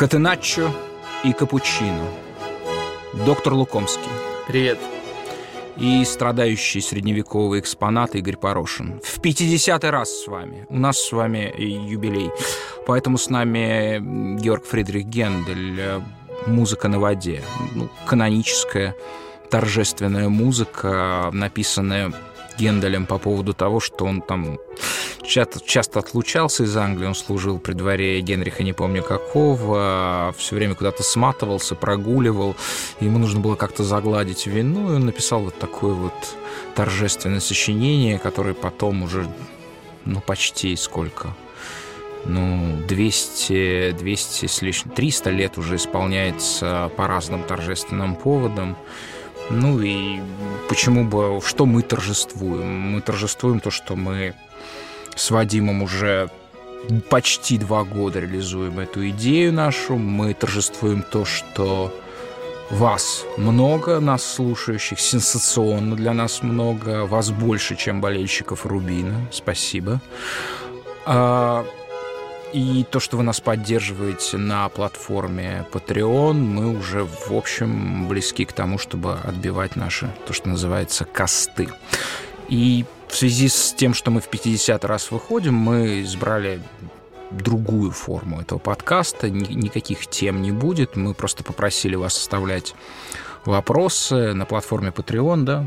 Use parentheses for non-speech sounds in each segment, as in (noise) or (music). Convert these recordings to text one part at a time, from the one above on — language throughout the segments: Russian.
Катеначчо и капучино. Доктор Лукомский. Привет. И страдающий средневековый экспонат Игорь Порошин. В 50-й раз с вами. У нас с вами юбилей. Поэтому с нами Георг Фридрих Гендель. Музыка на воде. Ну, каноническая, торжественная музыка, написанная Генделем по поводу того, что он там часто, часто отлучался из Англии, он служил при дворе Генриха, не помню какого, все время куда-то сматывался, прогуливал, ему нужно было как-то загладить вину, и он написал вот такое вот торжественное сочинение, которое потом уже, ну, почти сколько, ну, 200, 200 с лишним, 300 лет уже исполняется по разным торжественным поводам. Ну и почему бы, что мы торжествуем? Мы торжествуем то, что мы с Вадимом уже почти два года реализуем эту идею нашу. Мы торжествуем то, что вас много, нас слушающих, сенсационно для нас много, вас больше, чем болельщиков Рубина. Спасибо. И то, что вы нас поддерживаете на платформе Patreon, мы уже, в общем, близки к тому, чтобы отбивать наши, то, что называется, косты. И в связи с тем, что мы в 50 раз выходим, мы избрали другую форму этого подкаста. Никаких тем не будет. Мы просто попросили вас оставлять вопросы на платформе Patreon, да?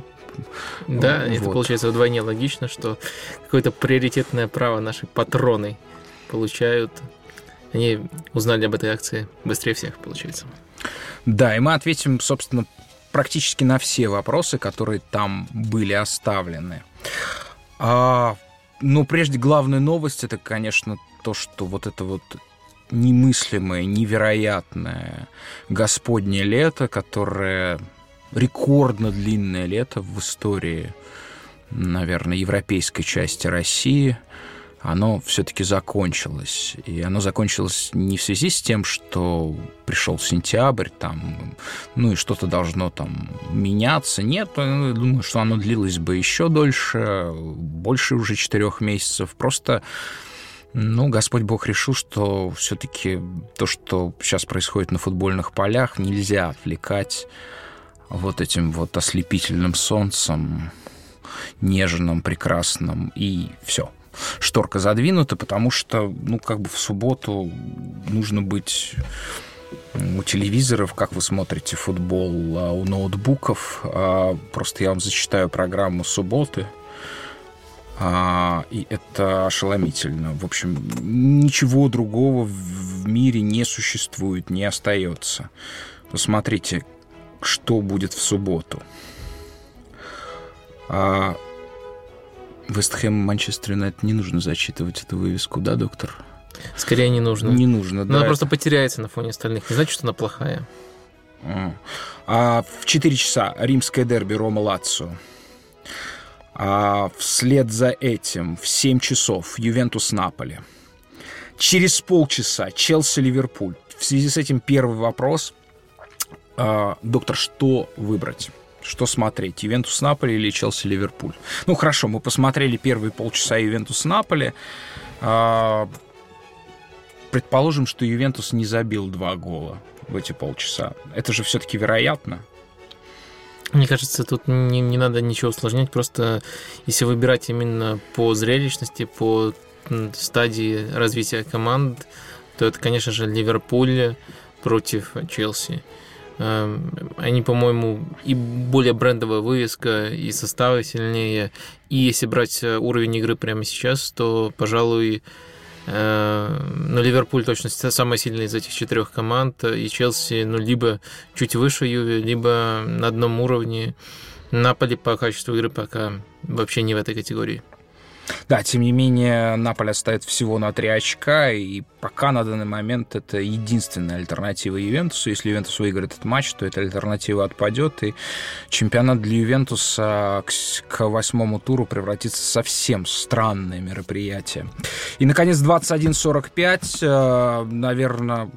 Да, вот. это получается вдвойне логично, что какое-то приоритетное право наши патроны получают. Они узнали об этой акции быстрее всех, получается. Да, и мы ответим, собственно, практически на все вопросы, которые там были оставлены. А, ну, прежде главная новость это, конечно, то, что вот это вот немыслимое, невероятное Господнее лето, которое рекордно длинное лето в истории, наверное, европейской части России – оно все-таки закончилось. И оно закончилось не в связи с тем, что пришел сентябрь, там, ну и что-то должно там меняться. Нет, я думаю, что оно длилось бы еще дольше, больше уже четырех месяцев. Просто ну, Господь Бог решил, что все-таки то, что сейчас происходит на футбольных полях, нельзя отвлекать вот этим вот ослепительным солнцем, нежным, прекрасным, и все – шторка задвинута, потому что, ну, как бы в субботу нужно быть у телевизоров, как вы смотрите футбол, а у ноутбуков. А, просто я вам зачитаю программу субботы. А, и это ошеломительно. В общем, ничего другого в мире не существует, не остается. Посмотрите, что будет в субботу. Вестхэм Манчестер Юнайтед не нужно зачитывать эту вывеску, да, доктор? Скорее не нужно. Не нужно, да. Она просто потеряется на фоне остальных. Не значит, что она плохая. А, а в 4 часа римское дерби Рома-Лацио. А вслед за этим в 7 часов Ювентус-Наполи. Через полчаса Челси-Ливерпуль. В связи с этим первый вопрос. А, доктор, что выбрать? Что смотреть, Ювентус Наполи или Челси Ливерпуль? Ну хорошо, мы посмотрели первые полчаса Ювентус Наполи. А, предположим, что Ювентус не забил два гола в эти полчаса. Это же все-таки вероятно. Мне кажется, тут не, не надо ничего усложнять, просто если выбирать именно по зрелищности, по стадии развития команд, то это, конечно же, Ливерпуль против Челси. Эм, они, по-моему, и более брендовая вывеска, и составы сильнее. И если брать э, уровень игры прямо сейчас, то, пожалуй, э, ну, Ливерпуль точно самая сильная из этих четырех команд, и Челси, ну, либо чуть выше Юве, либо на одном уровне. Наполи по качеству игры пока вообще не в этой категории. Да, тем не менее, Наполе стоит всего на 3 очка, и пока на данный момент это единственная альтернатива Ювентусу. Если Ювентус выиграет этот матч, то эта альтернатива отпадет, и чемпионат для Ювентуса к, восьмому туру превратится в совсем странное мероприятие. И, наконец, 21.45, э, наверное,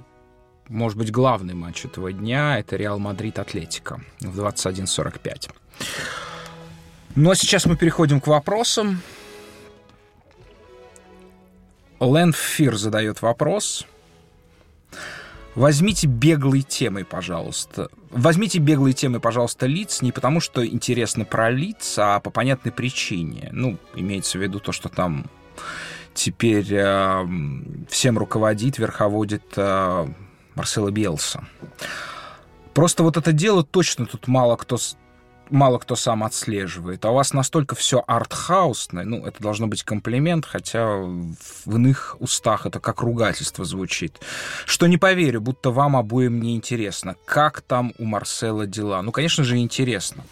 может быть, главный матч этого дня — это Реал Мадрид-Атлетика в 21.45. Ну а сейчас мы переходим к вопросам. Лэндфир задает вопрос. Возьмите беглой темой, пожалуйста. Возьмите беглой темой, пожалуйста, лиц не потому, что интересно про лиц, а по понятной причине. Ну, имеется в виду то, что там теперь э, всем руководит, верховодит э, Марсела Биелса. Просто вот это дело точно тут мало кто мало кто сам отслеживает. А у вас настолько все артхаусное, ну, это должно быть комплимент, хотя в иных устах это как ругательство звучит, что не поверю, будто вам обоим не интересно. Как там у Марсела дела? Ну, конечно же, интересно.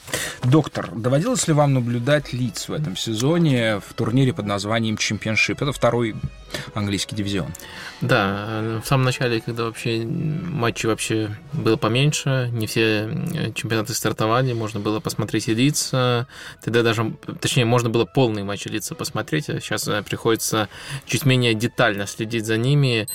Доктор, доводилось ли вам наблюдать лиц в этом сезоне в турнире под названием Чемпионшип? Это второй английский дивизион. Да, в самом начале, когда вообще матчей вообще было поменьше, не все э, чемпионаты стартовали, можно было посмотреть лица, тогда даже, точнее, можно было полные матчи лица посмотреть, а сейчас э, приходится чуть менее детально следить за ними.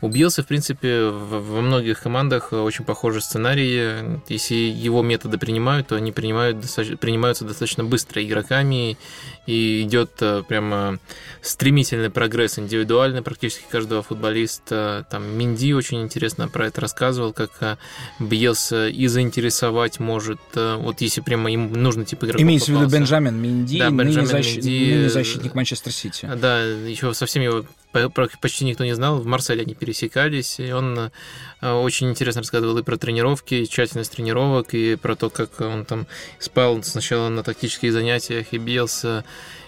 Убился, в принципе, во многих командах очень похожий сценарий. Если его методы принимают, то они принимают, принимаются достаточно быстро игроками, и идет прямо стремительный прогресс индивидуальный практически каждого футболиста. Там Минди очень интересно про это рассказывал, как э, Бьелса и заинтересовать может. Э, вот если прямо им нужно типа игроков Имеется в виду Бенджамин Минди, да, Бенджамин ныне, защ... Минди, ныне защитник Манчестер Сити. Да, еще совсем его почти никто не знал. В Марселе они пересекались, и он э, очень интересно рассказывал и про тренировки, и тщательность тренировок, и про то, как он там спал сначала на тактических занятиях и бился,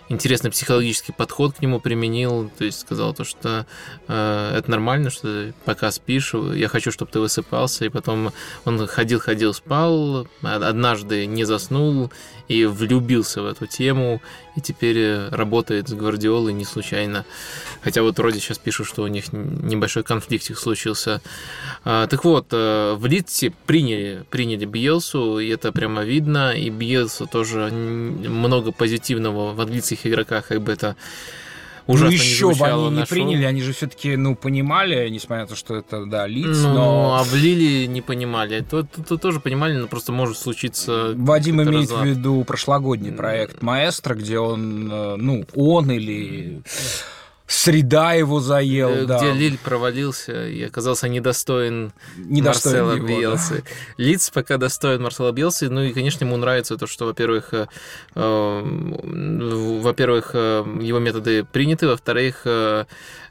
интересный психологический подход к нему применил, то есть сказал то, что э, это нормально, что пока спишь, я хочу, чтобы ты высыпался, и потом он ходил-ходил, спал, однажды не заснул и влюбился в эту тему, и теперь э, работает с Гвардиолой не случайно. Хотя вот вроде сейчас пишут, что у них небольшой конфликтик случился. А, так вот, э, в Литсе приняли, приняли Биелсу, и это прямо видно, и Биелса тоже много позитивного в английских игроках, как бы это ужасно ну, еще бы они не приняли, они же все-таки, ну, понимали, несмотря на то, что это, да, лиц, ну, но... а в Лили не понимали. Тут, тут, тут тоже понимали, но просто может случиться... Вадим имеет разлад. в виду прошлогодний проект «Маэстро», где он, э, ну, он или среда его заел, где да. Где Лиль провалился и оказался недостоин, недостоин Марсела его. Да. Лиц пока достоин Марсела Биелсы, ну и, конечно, ему нравится то, что, во-первых, э, э, во-первых, э, его методы приняты, во-вторых, э, Э,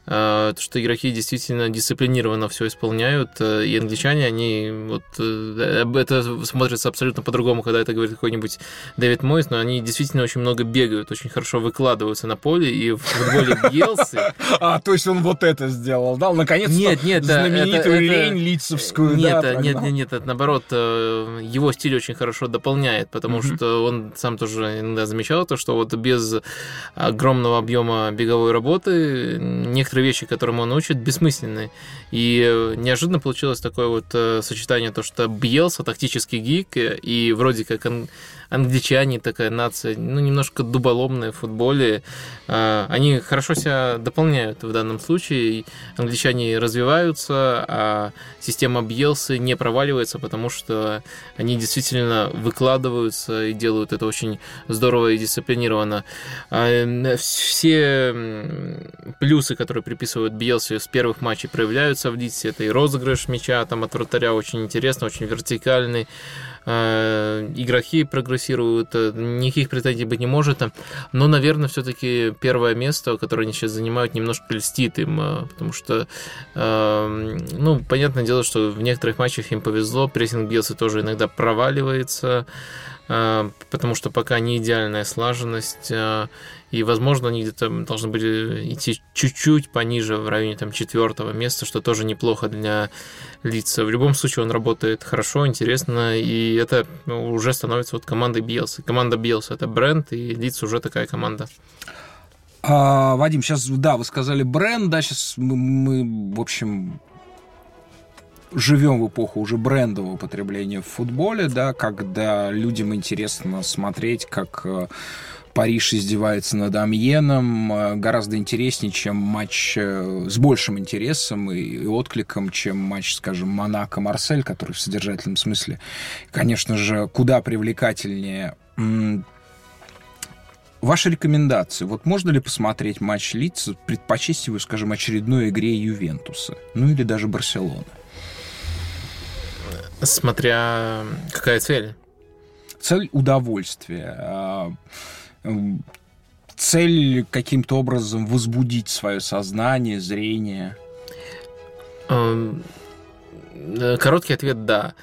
то, что игроки действительно дисциплинированно все исполняют, э, и англичане, они вот э, это смотрится абсолютно по-другому, когда это говорит какой-нибудь Дэвид Мойс, но они действительно очень много бегают, очень хорошо выкладываются на поле, и в футболе Бьелсы... (laughs) А, то есть он вот это сделал, да? Наконец-то нет, нет, знаменитую лень лицевскую, нет? Нет, нет, нет, это наоборот, его стиль очень хорошо дополняет, потому что он сам тоже иногда замечал то, что вот без огромного объема беговой работы некоторые некоторые вещи, которым он учит, бессмысленны. И э, неожиданно получилось такое вот э, сочетание, то, что Бьелса, тактический гик, и вроде как он англичане, такая нация, ну, немножко дуболомная в футболе. А, они хорошо себя дополняют в данном случае. Англичане развиваются, а система Бьелсы не проваливается, потому что они действительно выкладываются и делают это очень здорово и дисциплинированно. А, все плюсы, которые приписывают Бьелсе с первых матчей, проявляются в Лидсе. Это и розыгрыш мяча там от вратаря очень интересно, очень вертикальный. Э, игроки прогрессируют, э, никаких претензий быть не может. Но, наверное, все-таки первое место, которое они сейчас занимают, немножко льстит им, э, потому что, ну, понятное дело, что в некоторых матчах им повезло, прессинг Белсы тоже иногда проваливается, потому что пока не идеальная слаженность, и, возможно, они где-то должны были идти чуть-чуть пониже, в районе там четвертого места, что тоже неплохо для лица. В любом случае он работает хорошо, интересно, и это ну, уже становится вот командой Биелса. Команда Биелса — это бренд, и лиц уже такая команда. А, Вадим, сейчас, да, вы сказали бренд, да, сейчас мы, мы в общем, живем в эпоху уже брендового потребления в футболе, да, когда людям интересно смотреть, как э, Париж издевается над Амьеном э, гораздо интереснее, чем матч э, с большим интересом и, и откликом, чем матч, скажем, Монако-Марсель, который в содержательном смысле, конечно же, куда привлекательнее Ваши рекомендации. Вот можно ли посмотреть матч лиц, предпочесть его, скажем, очередной игре Ювентуса? Ну или даже Барселоны? Смотря какая цель. Цель удовольствия. Цель каким-то образом возбудить свое сознание, зрение. Э, короткий ответ – да.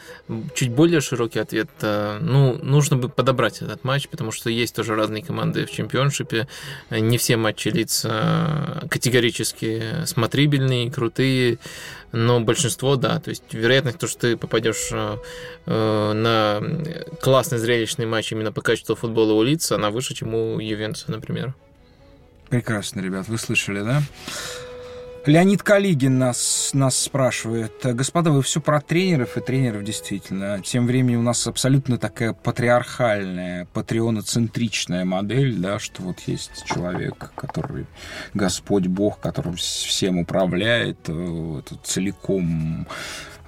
Чуть более широкий ответ – ну, нужно бы подобрать этот матч, потому что есть тоже разные команды в чемпионшипе. Не все матчи лица категорически смотрибельные, крутые, но большинство – да. То есть вероятность, то, что ты попадешь э, на классный зрелищный матч именно по качеству футбола у лица, она выше, чем у Ювентуса, например. Прекрасно, ребят, вы слышали, да? Леонид Калигин нас, нас спрашивает. Господа, вы все про тренеров и тренеров действительно. Тем временем у нас абсолютно такая патриархальная, патреоноцентричная модель, да, что вот есть человек, который Господь Бог, которым всем управляет, э, это целиком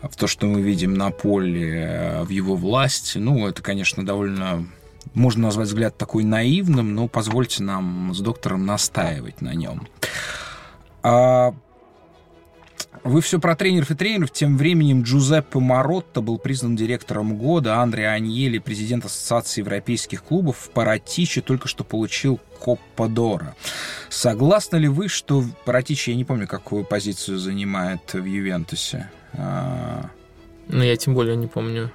в то, что мы видим на поле, э, в его власти. Ну, это, конечно, довольно можно назвать взгляд такой наивным, но позвольте нам с доктором настаивать на нем. А вы все про тренеров и тренеров. Тем временем Джузеппе Маротто был признан директором года. Андре Аньели, президент Ассоциации европейских клубов, в Паратиче только что получил Коппа Дора. Согласны ли вы, что Паратичи, я не помню, какую позицию занимает в Ювентусе? А... Ну, я тем более не помню.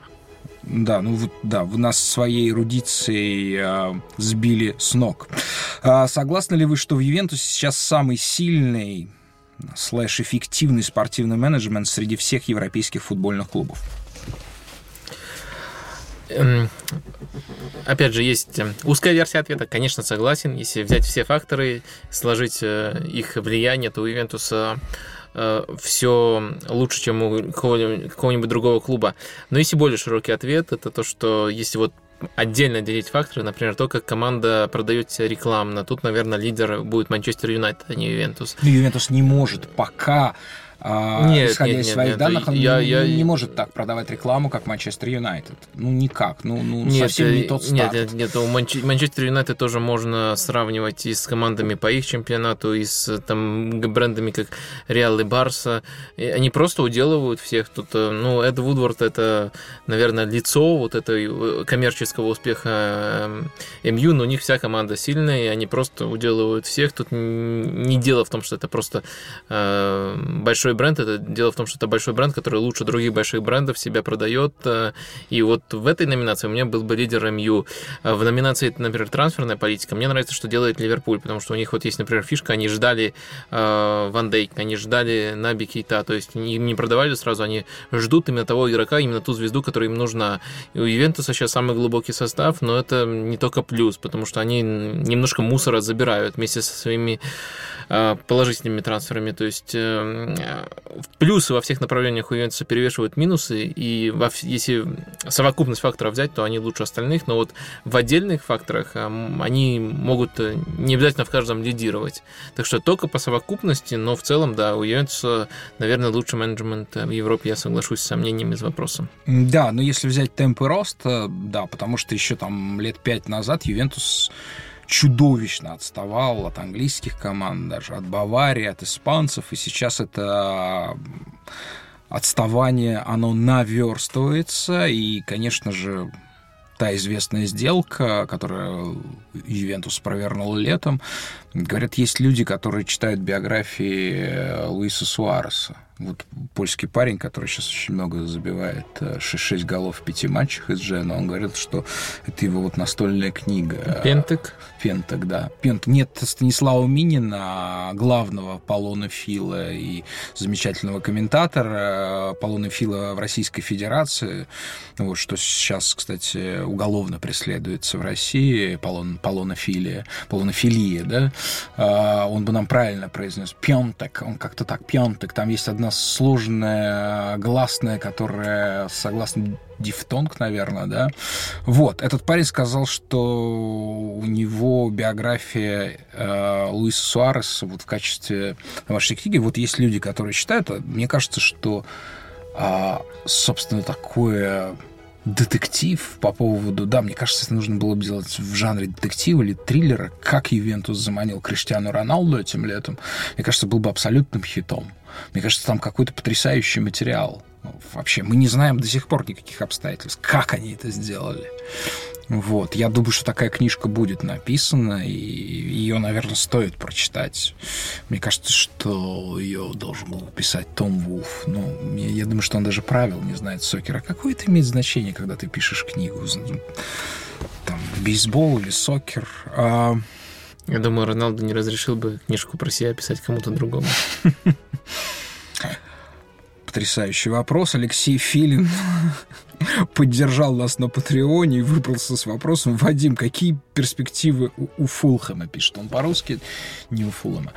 Да, ну да, вы нас своей эрудицией а, сбили с ног. А, согласны ли вы, что в Ювентусе сейчас самый сильный слэш эффективный спортивный менеджмент среди всех европейских футбольных клубов? Эм, опять же, есть эм, узкая версия ответа. Конечно, согласен. Если взять все факторы, сложить э, их влияние, то у Ювентуса э, все лучше, чем у какого-нибудь другого клуба. Но если более широкий ответ, это то, что если вот отдельно делить факторы, например, то, как команда продает себя рекламно. Тут, наверное, лидер будет Манчестер Юнайтед, а не Ювентус. Ювентус не может пока нет, исходя нет, из своих нет, данных, он я, не, я... не может так продавать рекламу, как Манчестер Юнайтед. Ну, никак. Ну, ну нет, совсем не тот старт. Нет, нет, нет. Манчестер Юнайтед тоже можно сравнивать и с командами по их чемпионату, и с там, брендами, как Реал и Барса. И они просто уделывают всех. Тут, э, ну, Эд Вудворд это, наверное, лицо вот этой э, коммерческого успеха э, МЮ, но у них вся команда сильная, и они просто уделывают всех. Тут не дело в том, что это просто э, большой большой бренд. Это дело в том, что это большой бренд, который лучше других больших брендов себя продает. Э, и вот в этой номинации у меня был бы лидер МЮ. А в номинации, например, трансферная политика, мне нравится, что делает Ливерпуль, потому что у них вот есть, например, фишка, они ждали э, Ван Дейк, они ждали Наби Кейта, то есть им не продавали сразу, они ждут именно того игрока, именно ту звезду, которая им нужна. И у Ювентуса сейчас самый глубокий состав, но это не только плюс, потому что они немножко мусора забирают вместе со своими э, положительными трансферами. То есть плюсы во всех направлениях у Ювентуса перевешивают минусы, и во, если совокупность факторов взять, то они лучше остальных, но вот в отдельных факторах они могут э, не обязательно в каждом лидировать. Так что только по совокупности, но в целом, да, у Ювентуса, наверное, лучший менеджмент в Европе, я соглашусь с сомнениями из вопроса. Да, но если взять темпы роста, да, потому что еще там лет пять назад Ювентус чудовищно отставал от английских команд, даже от Баварии, от испанцев, и сейчас это отставание, оно наверстывается, и, конечно же, та известная сделка, которую Ювентус провернул летом. Говорят, есть люди, которые читают биографии Луиса Суареса. Вот польский парень, который сейчас очень много забивает, 6-6 э, голов в пяти матчах из Джена, он говорит, что это его вот настольная книга. Пентек? Пентек, да. Пент. Нет Станислава Минина, главного полонофила и замечательного комментатора полонофила в Российской Федерации, вот, что сейчас, кстати, уголовно преследуется в России, полон, полонофилия, полонофилия, да, а, он бы нам правильно произнес Пентек, он как-то так, Пентек, там есть одна сложная гласная, которая согласно дифтонг, наверное, да. Вот, этот парень сказал, что у него биография э, Луиса Суареса вот в качестве вашей книги. Вот есть люди, которые считают, а мне кажется, что, э, собственно, такое детектив по поводу... Да, мне кажется, это нужно было бы делать в жанре детектива или триллера. Как Ювентус заманил Криштиану Роналду этим летом. Мне кажется, был бы абсолютным хитом. Мне кажется, там какой-то потрясающий материал. Ну, вообще, мы не знаем до сих пор никаких обстоятельств, как они это сделали. Вот. Я думаю, что такая книжка будет написана, и ее, наверное, стоит прочитать. Мне кажется, что ее должен был писать Том Вулф. Ну, я, я думаю, что он даже правил не знает сокера. Какое это имеет значение, когда ты пишешь книгу? Там, бейсбол или сокер? А... Я думаю, Роналду не разрешил бы книжку про себя писать кому-то другому. (laughs) Потрясающий вопрос. Алексей Филин (laughs) поддержал нас на Патреоне и выбрался с вопросом «Вадим, какие перспективы у, у Фулхэма?» Пишет он по-русски, не у Фулхэма.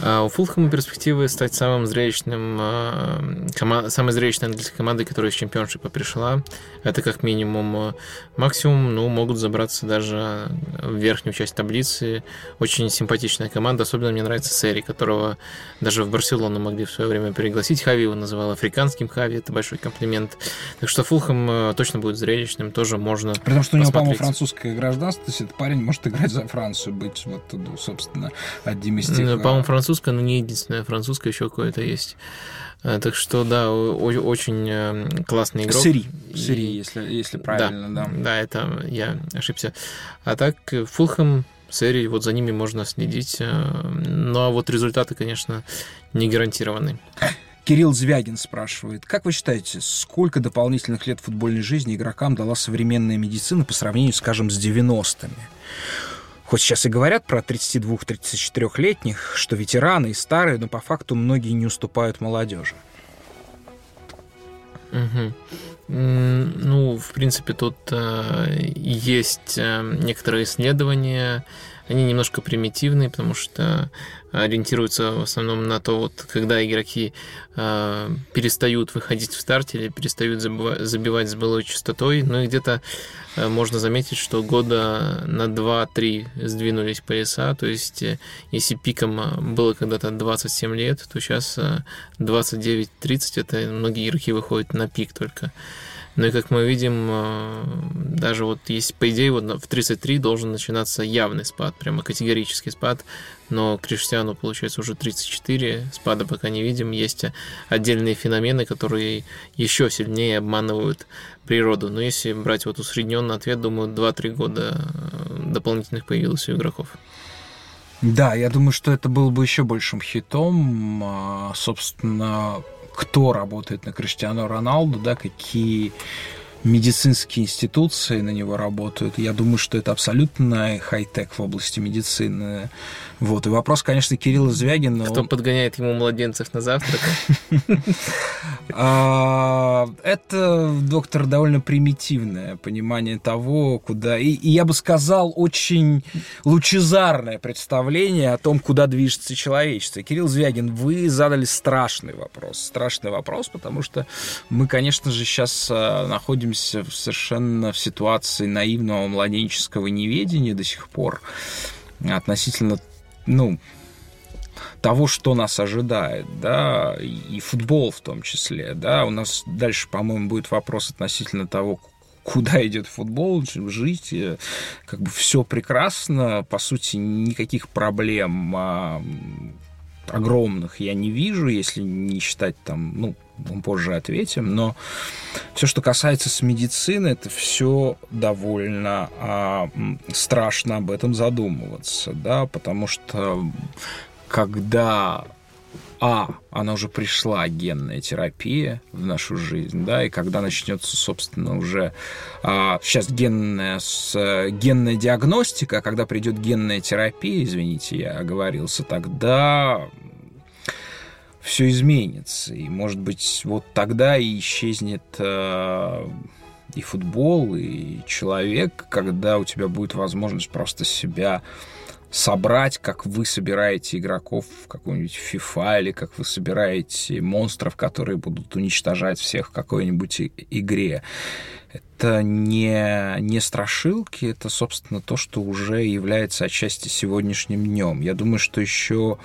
А у Фулхэма перспективы стать самым зрелищным, а, кома- самой зрелищной английской командой, которая из чемпионшипа пришла. Это как минимум а, максимум, ну, могут забраться даже в верхнюю часть таблицы. Очень симпатичная команда, особенно мне нравится Сери, которого даже в Барселону могли в свое время пригласить. Хави его называл африканским Хави, это большой комплимент. Так что Фулхэм э, точно будет зрелищным, тоже можно При том, что у него, по-моему, французское гражданство, то есть этот парень может играть за Францию, быть вот, ну, собственно, одним из тех... Ну, по-моему, французское, но не единственное. Французское еще какое-то есть. Э, так что, да, очень классный игрок. Сири, Сири, если, если правильно, да. Да, да, это я ошибся. А так, Фулхэм, серии, вот за ними можно следить. Ну, а вот результаты, конечно, не гарантированы. Кирилл Звягин спрашивает, как вы считаете, сколько дополнительных лет футбольной жизни игрокам дала современная медицина по сравнению, скажем, с 90-ми? Хоть сейчас и говорят про 32-34-летних, что ветераны и старые, но по факту многие не уступают молодежи. Угу. Ну, в принципе, тут э, есть э, некоторые исследования, они немножко примитивные, потому что ориентируются в основном на то, вот, когда игроки э, перестают выходить в старт или перестают забивать, забивать с былой частотой. Ну и где-то э, можно заметить, что года на 2-3 сдвинулись пояса. То есть, э, если пиком было когда-то 27 лет, то сейчас э, 29-30 это многие игроки выходят на пик только. Ну и как мы видим, э, даже вот есть, по идее, вот в 33 должен начинаться явный спад, прямо категорический спад, но Криштиану, получается, уже 34, спада пока не видим. Есть отдельные феномены, которые еще сильнее обманывают природу. Но если брать вот усредненный ответ, думаю, 2-3 года э, дополнительных появилось у игроков. Да, я думаю, что это было бы еще большим хитом. А, собственно, кто работает на Криштиану Роналду, да, какие медицинские институции на него работают. Я думаю, что это абсолютно хай-тек в области медицины. Вот. И вопрос, конечно, Кирилла Звягина. Кто он... подгоняет ему младенцев на завтрак? (laughs) А, это, доктор, довольно примитивное понимание того, куда... И я бы сказал, очень лучезарное представление о том, куда движется человечество. Кирилл Звягин, вы задали страшный вопрос. Страшный вопрос, потому что мы, конечно же, сейчас а, находимся совершенно в ситуации наивного младенческого неведения до сих пор относительно ну, того, что нас ожидает, да, и футбол в том числе, да, у нас дальше, по-моему, будет вопрос относительно того, куда идет футбол, жить, э, как бы все прекрасно, по сути, никаких проблем а, огромных я не вижу, если не считать там, ну, мы позже ответим, но все, что касается с медицины, это все довольно а, страшно об этом задумываться, да, потому что когда а, она уже пришла, генная терапия в нашу жизнь, да, и когда начнется, собственно, уже а, сейчас генная, с, генная диагностика, а когда придет генная терапия, извините, я оговорился, тогда все изменится. И, может быть, вот тогда и исчезнет э, и футбол, и человек, когда у тебя будет возможность просто себя собрать, как вы собираете игроков в какой-нибудь FIFA, или как вы собираете монстров, которые будут уничтожать всех в какой-нибудь игре. Это не, не страшилки, это, собственно, то, что уже является отчасти сегодняшним днем. Я думаю, что еще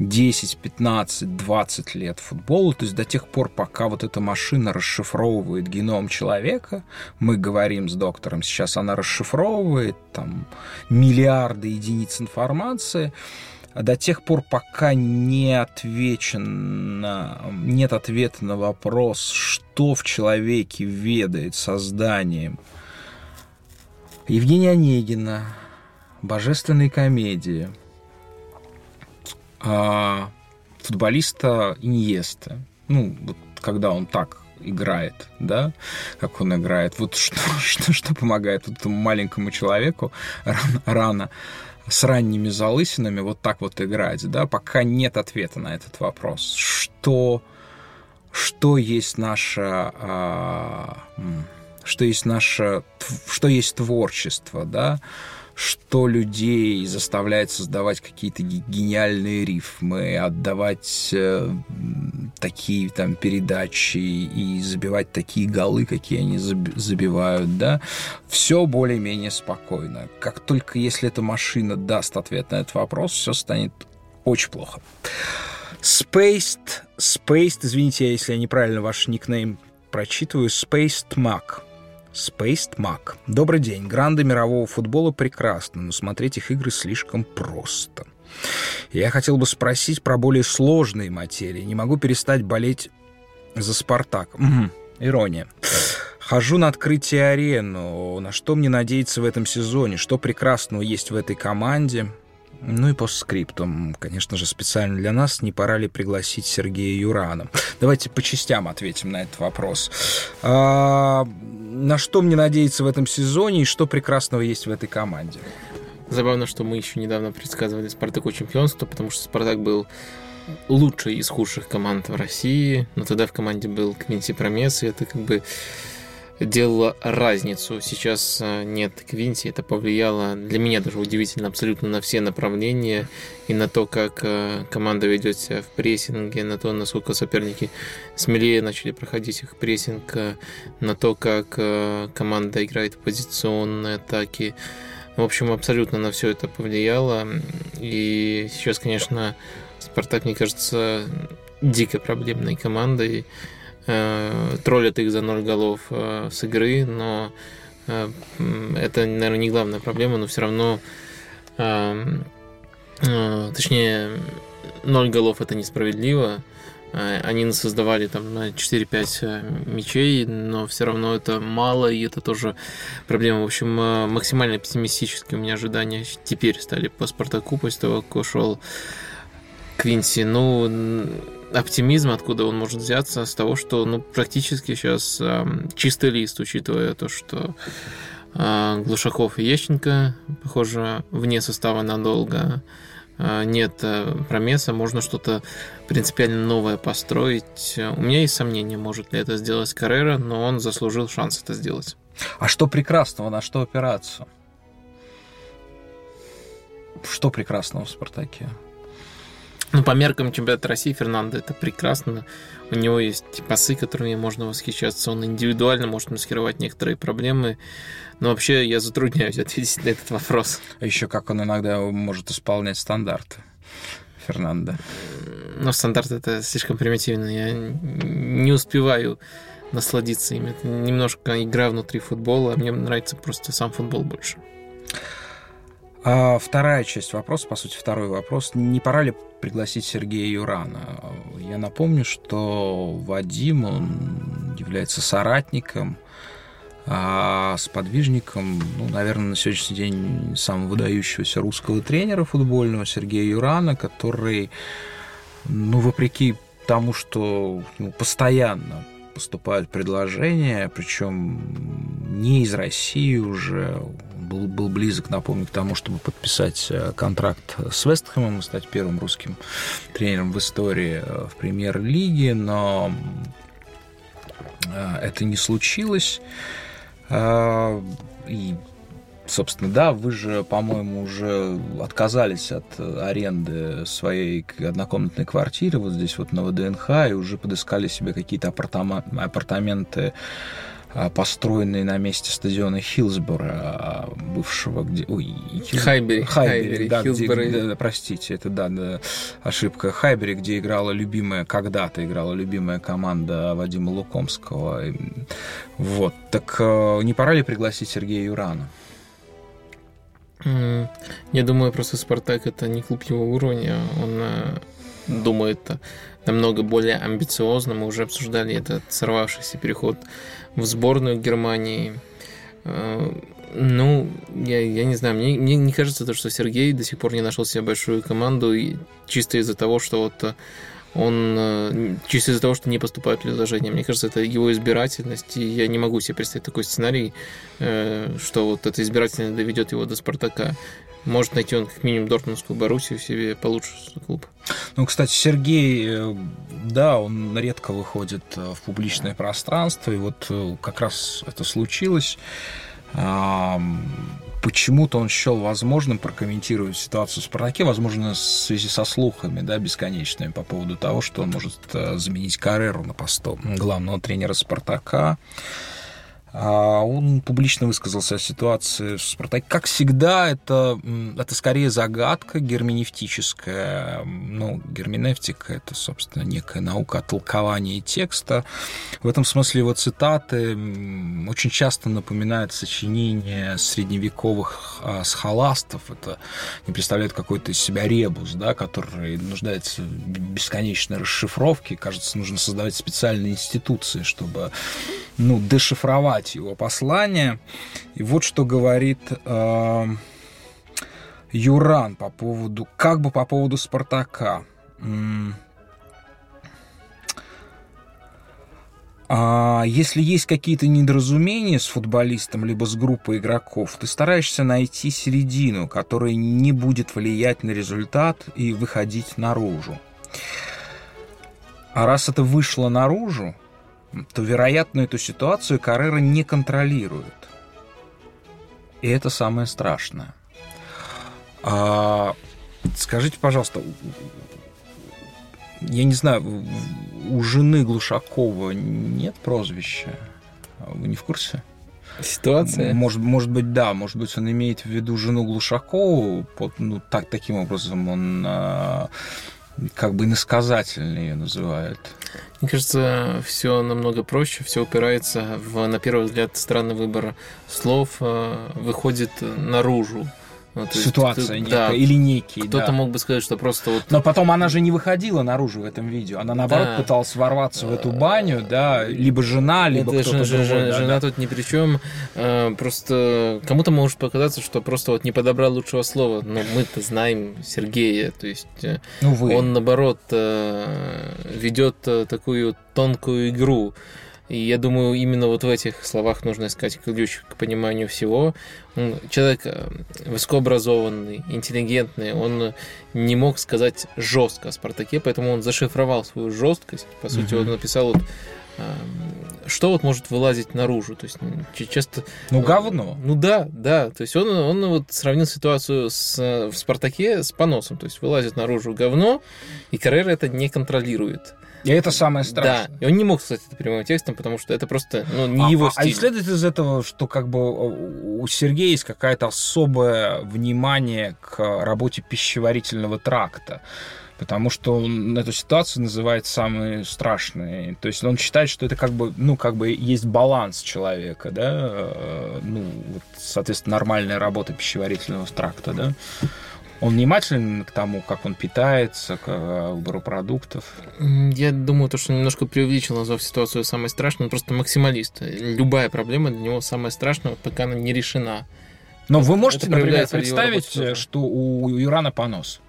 10, 15, 20 лет футболу, то есть до тех пор, пока вот эта машина расшифровывает геном человека, мы говорим с доктором, сейчас она расшифровывает там миллиарды единиц информации, а до тех пор, пока не отвечен, нет ответа на вопрос, что в человеке ведает созданием Евгения Онегина, божественной комедии, а, футболиста Иньеста. Ну, вот когда он так играет, да, как он играет. Вот что, (laughs) что, что помогает вот этому маленькому человеку рано, рано с ранними залысинами вот так вот играть, да, пока нет ответа на этот вопрос. Что, что есть наша... А, что есть наше... Что есть творчество, да, что людей заставляет создавать какие-то гениальные рифмы, отдавать э, такие там передачи и забивать такие голы, какие они забивают, да, все более-менее спокойно. Как только если эта машина даст ответ на этот вопрос, все станет очень плохо. Spaced, Spaced, извините, если я неправильно ваш никнейм прочитываю, Spaced Mac – Spaced Mac. Добрый день. Гранды мирового футбола прекрасны, но смотреть их игры слишком просто. Я хотел бы спросить про более сложные материи. Не могу перестать болеть за «Спартак». Угу. Ирония. Хожу на открытие арену. На что мне надеяться в этом сезоне? Что прекрасного есть в этой команде? Ну и по скриптам, конечно же, специально для нас, не пора ли пригласить Сергея Юрана? Давайте по частям ответим на этот вопрос. А, на что мне надеяться в этом сезоне и что прекрасного есть в этой команде? Забавно, что мы еще недавно предсказывали Спартаку чемпионство, потому что Спартак был лучшей из худших команд в России, но тогда в команде был Квинси Промес, и это как бы делало разницу. Сейчас э, нет Квинси, это повлияло для меня даже удивительно абсолютно на все направления и на то, как э, команда ведет себя в прессинге, на то, насколько соперники смелее начали проходить их прессинг, э, на то, как команда играет позиционные атаки. В общем, абсолютно на все это повлияло. И сейчас, конечно, Спартак, мне кажется, дико проблемной командой троллят их за ноль голов э, с игры, но э, это, наверное, не главная проблема, но все равно, э, э, точнее, ноль голов это несправедливо. Э, они создавали там на 4-5 э, мячей, но все равно это мало, и это тоже проблема. В общем, э, максимально пессимистические у меня ожидания теперь стали по Спартаку, после того, как ушел Квинси. Ну, оптимизм, откуда он может взяться, с того, что ну, практически сейчас э, чистый лист, учитывая то, что э, Глушаков и Ещенко, похоже, вне состава надолго, э, нет э, промеса, можно что-то принципиально новое построить. У меня есть сомнения, может ли это сделать Каррера, но он заслужил шанс это сделать. А что прекрасного, на что опираться? Что прекрасного в «Спартаке»? Ну, по меркам чемпионата России Фернандо это прекрасно. У него есть пасы, которыми можно восхищаться. Он индивидуально может маскировать некоторые проблемы. Но вообще я затрудняюсь ответить на этот вопрос. А еще как он иногда может исполнять стандарты. Фернандо. Но стандарт это слишком примитивно. Я не успеваю насладиться им. Это немножко игра внутри футбола, а мне нравится просто сам футбол больше. А вторая часть вопроса, по сути, второй вопрос. Не пора ли пригласить Сергея Юрана? Я напомню, что Вадим, он является соратником, а сподвижником, ну, наверное, на сегодняшний день самого выдающегося русского тренера футбольного Сергея Юрана, который, ну, вопреки тому, что ну, постоянно поступают предложения, причем не из России уже, был, был близок, напомню, к тому, чтобы подписать э, контракт с Вестхэмом и стать первым русским тренером в истории э, в премьер-лиге, но э, это не случилось. И собственно, да, вы же, по-моему, уже отказались от аренды своей однокомнатной квартиры вот здесь вот на ВДНХ и уже подыскали себе какие-то апартаменты а, построенный на месте стадиона Хилсбора, бывшего где... Ой, Хайбери. Хайбери, да, где, да, простите, это да, да, ошибка. Хайбери, где играла любимая, когда-то играла любимая команда Вадима Лукомского. Вот. Так э, не пора ли пригласить Сергея Юрана? Я думаю, просто Спартак это не клуб его уровня. Он э, думает намного более амбициозно. Мы уже обсуждали этот сорвавшийся переход в сборную Германии. Э, ну, я, я не знаю, мне, мне не кажется, то, что Сергей до сих пор не нашел себе большую команду, и чисто из-за того, что вот он э, чисто из-за того, что не поступают предложения. Мне кажется, это его избирательность, и я не могу себе представить такой сценарий, э, что вот эта избирательность доведет его до Спартака. Может найти он как минимум Дортмундскую Боруссию себе получше клуб. Ну, кстати, Сергей, э, да, он редко выходит в публичное пространство, и вот как раз это случилось почему-то он счел возможным прокомментировать ситуацию в «Спартаке», возможно, в связи со слухами, да, бесконечными по поводу того, что он может э, заменить Карреру на посту главного тренера «Спартака». А он публично высказался о ситуации в «Спартаке». Как всегда, это, это скорее загадка герменевтическая. Ну, герменевтика — это, собственно, некая наука о толковании текста. В этом смысле его цитаты очень часто напоминают сочинения средневековых а, схоластов. Это не представляет какой-то из себя ребус, да, который нуждается в бесконечной расшифровке. Кажется, нужно создавать специальные институции, чтобы ну, дешифровать его послание. И вот что говорит э, Юран по поводу, как бы по поводу Спартака. А если есть какие-то недоразумения с футболистом либо с группой игроков, ты стараешься найти середину, которая не будет влиять на результат и выходить наружу. А раз это вышло наружу, то, вероятно, эту ситуацию Каррера не контролирует. И это самое страшное. А, скажите, пожалуйста, я не знаю, у жены Глушакова нет прозвища? Вы не в курсе? Ситуация? Может, может быть, да. Может быть, он имеет в виду жену Глушакову. Под, ну, так, таким образом он а, как бы иносказательно ее называют. Мне кажется, все намного проще, все упирается в, на первый взгляд, странный выбор слов, э, выходит наружу. Ну, Ситуация есть, некая да, или некий. Кто-то да. мог бы сказать, что просто вот... Но потом она же не выходила наружу в этом видео. Она, наоборот, да. пыталась ворваться в эту баню, да, либо жена, либо Это кто-то же, другой. Да, жена да. тут ни при чем. А, просто кому-то может показаться, что просто вот не подобрал лучшего слова. Но мы-то знаем Сергея. То есть э, ну, вы. он, наоборот, э, ведет э, такую тонкую игру. И я думаю, именно вот в этих словах нужно искать ключ к пониманию всего. Он, человек э, высокообразованный, интеллигентный, он не мог сказать жестко о Спартаке, поэтому он зашифровал свою жесткость. По сути, mm-hmm. он написал вот эм, что вот может вылазить наружу. То есть часто... Ну, говно. Ну да, да. То есть он, он вот сравнил ситуацию с, в «Спартаке» с поносом. То есть вылазит наружу говно, и Каррера это не контролирует. И это самое страшное. Да, и он не мог сказать это прямым текстом, потому что это просто ну, не а, его а, стиль. А следует из этого, что как бы у Сергея есть какое-то особое внимание к работе пищеварительного тракта потому что он эту ситуацию называет самой страшной. То есть он считает, что это как бы, ну, как бы есть баланс человека, да, э, ну, вот, соответственно, нормальная работа пищеварительного тракта, да. Он внимателен к тому, как он питается, к э, выбору продуктов? Я думаю, то, что немножко преувеличил, назвав ситуацию самой страшной. Он просто максималист. Любая проблема для него самая страшная, пока она не решена. Но вы можете, например, представить, что у Юрана понос?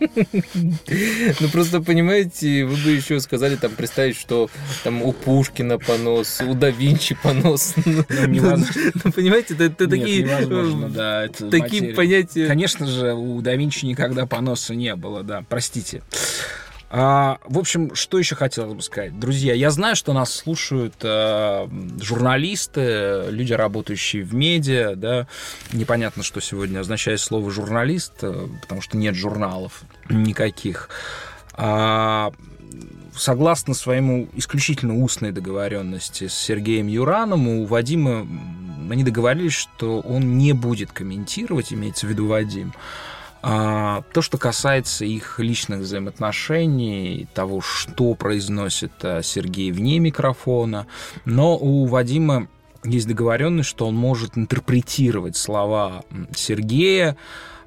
(laughs) Ну просто понимаете, вы бы еще сказали там представить, что там у Пушкина понос, у да Винчи понос. (laughs) Ну, ну понимаете, это такие такие понятия. Конечно же, у да Винчи никогда поноса не было, да, простите. А, в общем, что еще хотелось бы сказать? Друзья, я знаю, что нас слушают а, журналисты, люди, работающие в медиа, да. Непонятно, что сегодня означает слово журналист, э, потому что нет журналов никаких. А, согласно своему исключительно устной договоренности с Сергеем Юраном, у Вадима они договорились, что он не будет комментировать, имеется в виду Вадим, то, что касается их личных взаимоотношений, того, что произносит а, Сергей вне микрофона, но у Вадима есть договоренность, что он может интерпретировать слова Сергея,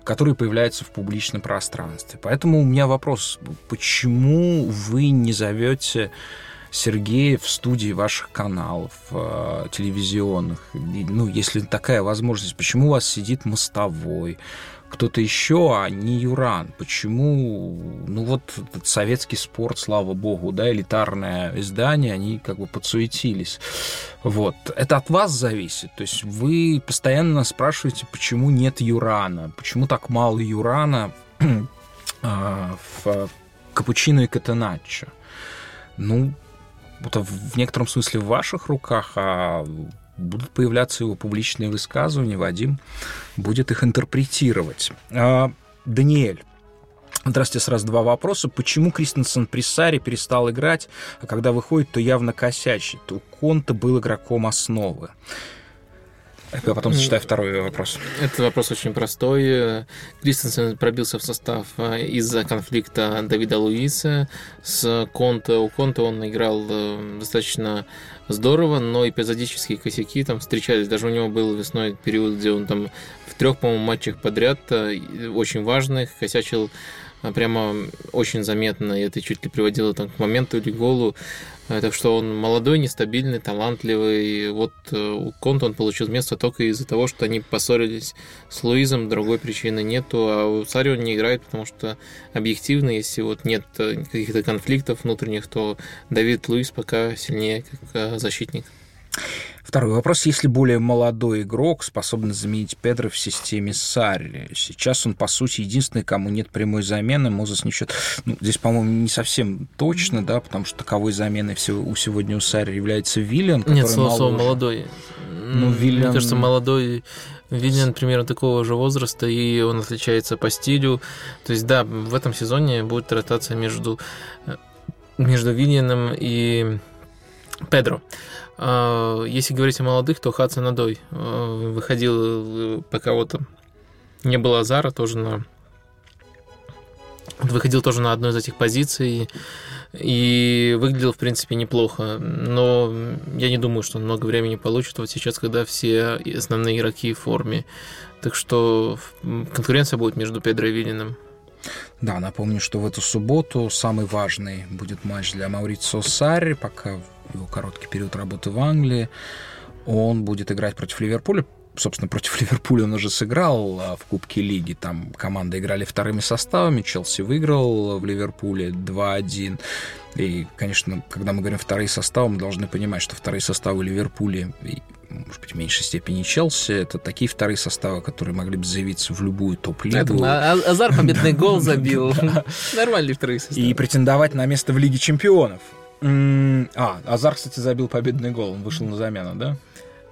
которые появляются в публичном пространстве. Поэтому у меня вопрос, почему вы не зовете Сергея в студии ваших каналов э, телевизионных? Ну, если такая возможность, почему у вас сидит мостовой? Кто-то еще, а не Юран. Почему, ну вот этот советский спорт, слава богу, да, элитарное издание, они как бы подсуетились. Вот. Это от вас зависит. То есть вы постоянно спрашиваете, почему нет Юрана, почему так мало Юрана (clears throat) а, в капучино и катеначчо. Ну, это в некотором смысле в ваших руках, а будут появляться его публичные высказывания, Вадим будет их интерпретировать. А, Даниэль. Здравствуйте, сразу два вопроса. Почему Кристенсен при Саре перестал играть, а когда выходит, то явно косячит? У Конта был игроком основы. Я потом зачитаю второй вопрос. Этот вопрос очень простой. Кристенсен пробился в состав а, из-за конфликта Давида Луиса с Конте. У Конте он играл э, достаточно здорово, но эпизодические косяки там встречались. Даже у него был весной период, где он там в трех, по-моему, матчах подряд э, очень важных косячил а, прямо очень заметно, и это чуть ли приводило там, к моменту или голу. А, так что он молодой, нестабильный, талантливый. Вот э, у Конта он получил место только из-за того, что они поссорились с Луизом, другой причины нету, а у Сари он не играет, потому что объективно, если вот нет э, каких-то конфликтов внутренних, то Давид Луис пока сильнее как э, защитник. Второй вопрос. Если более молодой игрок способен заменить Педро в системе Сарри? Сейчас он, по сути, единственный, кому нет прямой замены. Мозес не счет... Ну, здесь, по-моему, не совсем точно, да, потому что таковой заменой у сегодня у Сарри является Виллиан, который Нет, слово, слово молодой. Ну, Виллиан... Мне кажется, молодой Виллиан примерно такого же возраста, и он отличается по стилю. То есть, да, в этом сезоне будет ротация между, э, между Виллианом и Педро. А, если говорить о молодых, то Хадсон Адой а, выходил, пока вот не было Азара, тоже на выходил тоже на одной из этих позиций и выглядел, в принципе, неплохо. Но я не думаю, что он много времени получит вот сейчас, когда все основные игроки в форме. Так что конкуренция будет между Педро и Виллином. Да, напомню, что в эту субботу самый важный будет матч для Маурицо Сарри, пока его короткий период работы в Англии. Он будет играть против Ливерпуля. Собственно, против (laughs) Ливерпуля он уже сыграл а, в Кубке Лиги. Там команды играли вторыми составами. Челси выиграл в Ливерпуле 2-1. И, конечно, когда мы говорим вторые составы, мы должны понимать, что вторые составы Ливерпуля и может быть, в меньшей степени Челси. Это такие вторые составы, которые могли бы заявиться в любую топ-лигу. А, Азар победный (laughs) гол забил. Нормальные вторые составы. И претендовать на место в Лиге чемпионов. А, Азар, кстати, забил победный гол. Он вышел на замену, да?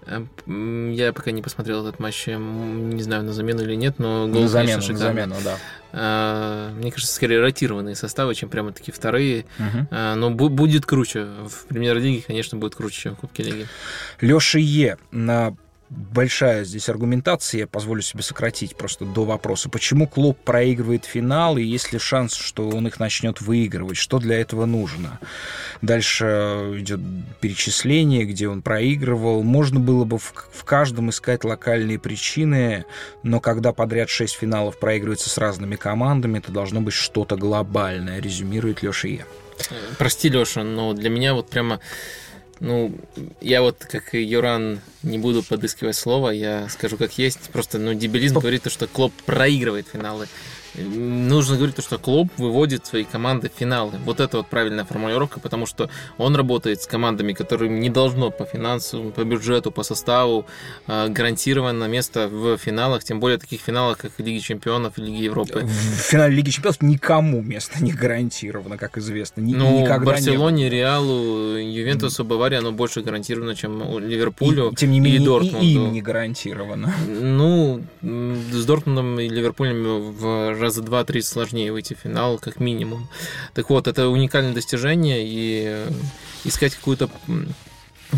Эм, я пока не посмотрел этот матч, не знаю, на замену или нет, но гол, на замену, конечно, на замену, да. А, мне кажется, скорее ротированные составы, чем прямо такие вторые. Угу. Но будет круче. В премьер-лиге, конечно, будет круче, чем в Кубке Лиги. Леша Е. большая здесь аргументация, я позволю себе сократить просто до вопроса. Почему клуб проигрывает финал, и есть ли шанс, что он их начнет выигрывать? Что для этого нужно? Дальше идет перечисление, где он проигрывал. Можно было бы в, в каждом искать локальные причины, но когда подряд шесть финалов проигрывается с разными командами, это должно быть что-то глобальное, резюмирует Леша Е. Прости, Леша, но для меня вот прямо ну, я вот, как и Юран, не буду подыскивать слово, я скажу как есть. Просто, ну, дебилизм говорит, что Клоп проигрывает финалы нужно говорить то, что клуб выводит свои команды в финалы. Вот это вот правильная формулировка, потому что он работает с командами, которым не должно по финансу, по бюджету, по составу э, гарантировано место в финалах, тем более таких финалах, как Лиги Чемпионов и Лиги Европы. В финале Лиги Чемпионов никому место не гарантировано, как известно. Ни, ну, никогда Барселоне, не Реалу, Ювентусу, Баварии оно больше гарантировано, чем Ливерпулю и, тем не менее, и Дортмунду. И им не гарантировано. Ну, с Дортмундом и Ливерпулем в раза два-три сложнее выйти в финал, как минимум. Так вот, это уникальное достижение, и искать какую-то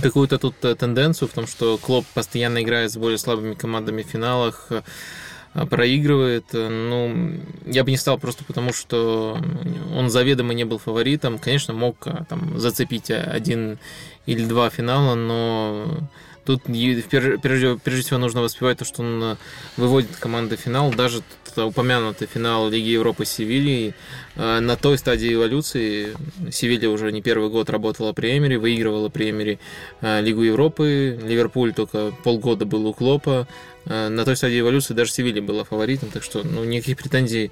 какую-то тут тенденцию в том, что Клоп постоянно играет с более слабыми командами в финалах, а, проигрывает. Ну, я бы не стал просто потому, что он заведомо не был фаворитом. Конечно, мог там зацепить один или два финала, но тут прежде, всего нужно воспевать то, что он выводит команды в финал. Даже упомянутый финал Лиги Европы с Севильей а, на той стадии эволюции Севилья уже не первый год работала при Эмери, выигрывала при Эмери Лигу Европы. Ливерпуль только полгода был у Клопа. Э, на той стадии эволюции даже Севилья была фаворитом, так что ну, никаких претензий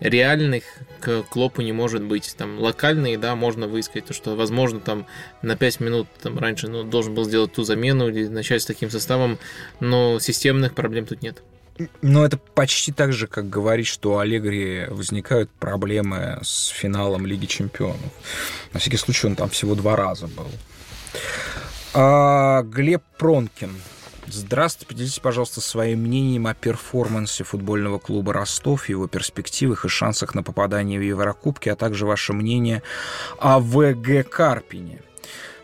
реальных к Клопу не может быть. Там локальные, да, можно выискать, то, что, возможно, там на 5 минут там, раньше ну, должен был сделать ту замену или начать с таким составом, но системных проблем тут нет. Но это почти так же, как говорить, что у Аллегри возникают проблемы с финалом Лиги Чемпионов. На всякий случай он там всего два раза был. А, Глеб Пронкин Здравствуйте, поделитесь, пожалуйста, своим мнением о перформансе футбольного клуба Ростов, его перспективах и шансах на попадание в Еврокубки, а также ваше мнение о ВГ Карпине.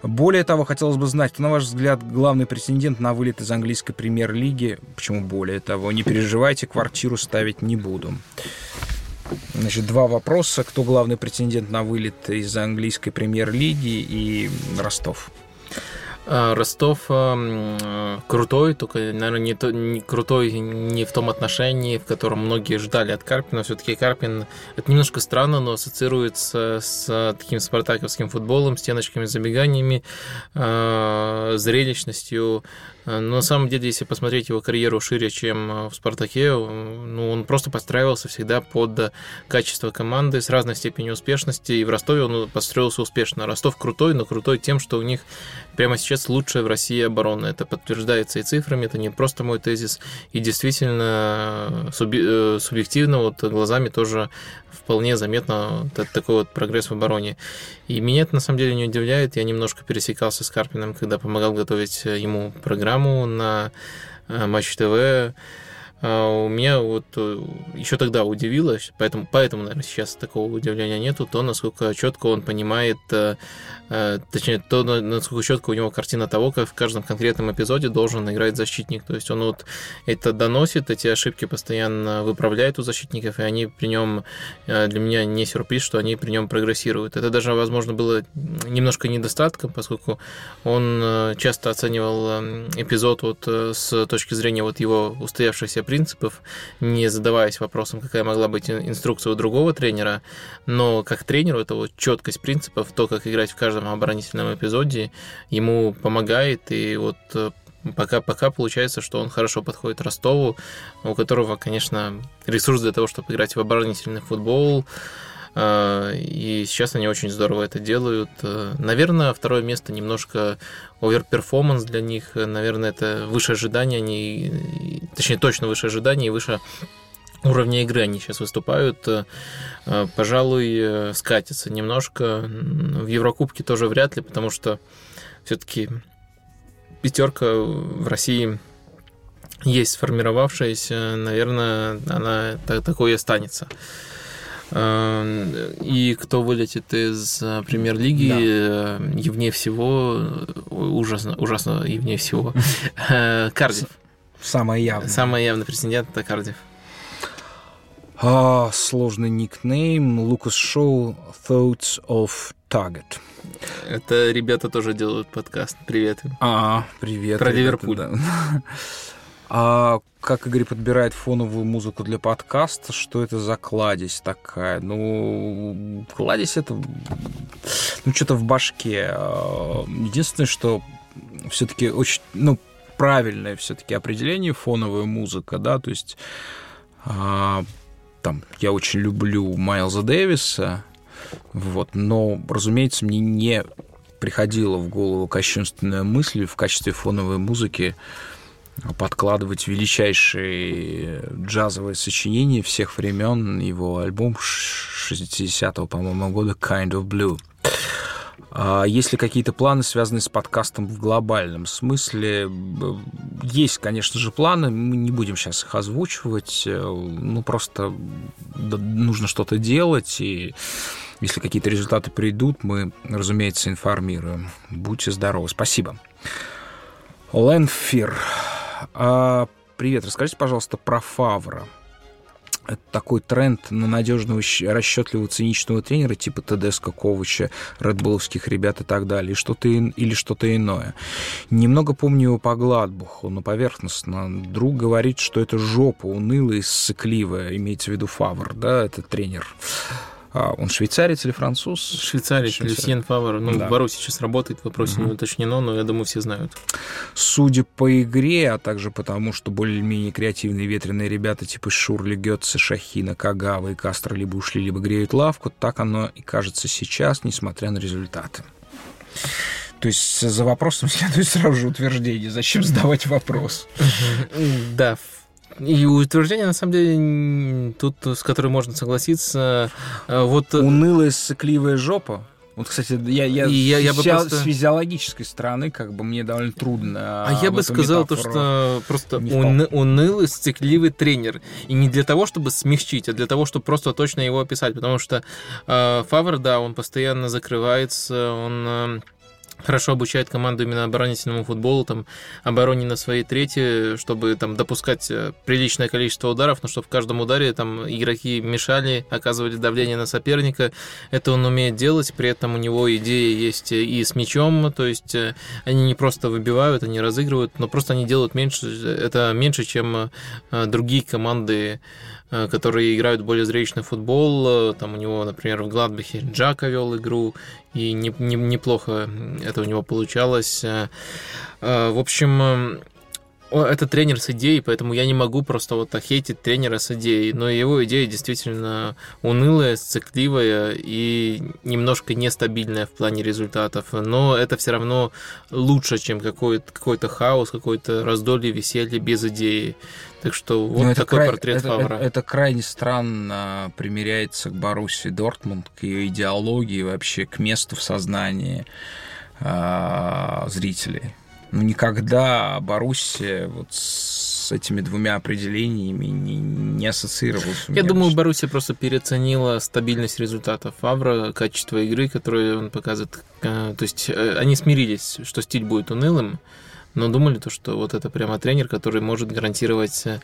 Более того, хотелось бы знать, кто, на ваш взгляд, главный претендент на вылет из английской премьер-лиги? Почему более того? Не переживайте, квартиру ставить не буду. Значит, два вопроса. Кто главный претендент на вылет из английской премьер-лиги и Ростов? А, Ростов э, крутой, только, наверное, не, то, не крутой не в том отношении, в котором многие ждали от Карпина. Все-таки Карпин, это немножко странно, но ассоциируется с таким спартаковским футболом, стеночками, забеганиями, зрелищностью, но на самом деле, если посмотреть его карьеру шире, чем э, в «Спартаке», ну, он просто подстраивался всегда под качество команды с разной степенью успешности, и в Ростове он построился успешно. Ростов крутой, но крутой тем, что у них прямо сейчас лучшая в России оборона. Это подтверждается и цифрами, это не просто мой тезис, и действительно э, субъективно, вот глазами тоже вполне заметно такой вот прогресс в обороне. И меня это на самом деле не удивляет. Я немножко пересекался с Карпином, когда помогал готовить ему программу на э, Матч ТВ. А, у меня вот э, еще тогда удивилось, поэтому, поэтому, наверное, сейчас такого удивления нету, то, насколько четко он понимает, э, э, точнее, то, насколько четко у него картина того, как в каждом конкретном эпизоде должен играть защитник. То есть он вот это доносит, эти ошибки постоянно выправляет у защитников, и они при нем, для меня не сюрприз, что они при нем прогрессируют. Это даже, возможно, было немножко недостатком, поскольку он часто оценивал эпизод вот с точки зрения вот его устоявшейся принципов, не задаваясь вопросом, какая могла быть инструкция у другого тренера, но как тренеру это вот четкость принципов, то, как играть в каждом оборонительном эпизоде, ему помогает, и вот э, пока, пока получается, что он хорошо подходит Ростову, у которого, конечно, ресурс для того, чтобы играть в оборонительный футбол, и сейчас они очень здорово это делают. Э, наверное, второе место немножко overperformance для них, наверное, это выше ожидания, они, точнее, точно выше ожиданий и выше уровня игры они сейчас выступают, э, пожалуй, э, скатятся немножко. В Еврокубке тоже вряд ли, потому что все-таки пятерка в России есть сформировавшаяся, наверное, она такой и останется. Эм, и кто вылетит из э, премьер-лиги, да. Э, явнее всего, э, ужасно, ужасно явнее всего, (laughs) Кардив. Самое явное. Самый явный претендент это Кардив. А, сложный никнейм. Лукас Шоу Thoughts of Target. Это ребята тоже делают подкаст. Привет А, привет. Про ребята, Ливерпуль. Да. (laughs) А как Игорь подбирает фоновую музыку для подкаста? Что это за кладезь такая? Ну, кладезь это... Ну, что-то в башке. А, единственное, что все-таки очень... Ну, правильное все-таки определение фоновая музыка, да, то есть а, там я очень люблю Майлза Дэвиса, вот, но, разумеется, мне не приходила в голову кощунственная мысль в качестве фоновой музыки подкладывать величайшие джазовые сочинения всех времен, его альбом 60-го, по-моему, года Kind of Blue. А есть ли какие-то планы, связанные с подкастом в глобальном смысле? Есть, конечно же, планы, мы не будем сейчас их озвучивать, э, ну, просто нужно что-то делать, и если какие-то результаты придут, мы, разумеется, информируем. Будьте здоровы. Спасибо. Ленфир. А, привет, расскажите, пожалуйста, про Фавра это такой тренд на надежного, расчетливого, циничного тренера типа Тедеско, Ковача, редбуловских ребят и так далее, что-то или что-то иное. Немного помню его по Гладбуху, но поверхностно. Друг говорит, что это жопа унылая и ссыкливая, имеется в виду Фавр, да, это тренер. А он швейцарец или француз? Швейцарец, Люсьен Фавор. Ну, да. в Баруси сейчас работает, в вопросе угу. не уточнено, но я думаю, все знают. Судя по игре, а также потому, что более-менее креативные ветреные ребята типа Шурли, Гетца, Шахина, Кагава и Кастро либо ушли, либо греют лавку, так оно и кажется сейчас, несмотря на результаты. То есть за вопросом (laughs) следует сразу же утверждение. Зачем задавать вопрос? Да, и утверждение, на самом деле, тут, с которым можно согласиться, э, вот... Э, Унылая, сыкливая жопа. Вот, кстати, я, я, и я, я бы просто... с физиологической стороны, как бы мне довольно трудно. А я бы сказал то, что просто уны, унылый, сцикливый тренер. И не для того, чтобы смягчить, а для того, чтобы просто точно его описать. Потому что э, Фавр, да, он постоянно закрывается, он э, хорошо обучает команду именно оборонительному футболу, там, обороне на своей трети, чтобы там допускать э, приличное количество ударов, но чтобы в каждом ударе там игроки мешали, оказывали давление на соперника. Это он умеет делать, при этом у него идеи есть и с мячом, то есть э, они не просто выбивают, они разыгрывают, но просто они делают меньше, это меньше, чем э, другие команды которые играют более зрелищный футбол. Там у него, например, в Гладбахе Джака вел игру, и не, не, неплохо это у него получалось. Э, э, в общем, это тренер с идеей, поэтому я не могу просто вот так хейтить тренера с идеей. Но его идея действительно унылая, сцикливая и немножко нестабильная в плане результатов. Но это все равно лучше, чем какой-то какой хаос, какой-то раздолье, веселье без идеи. Так что вот Но такой край... портрет это, Фавра. Это, это крайне странно примеряется к Боруссии Дортмунд, к ее идеологии, вообще к месту в сознании э, зрителей. Ну, никогда Боруссия вот с этими двумя определениями не, не ассоциировалась. Я думаю, Боруссия просто переоценила стабильность результатов Фавра, качество игры, которое он показывает. Э, то есть э, они смирились, что стиль будет унылым, но думали то, что вот это прямо тренер, который может гарантировать э,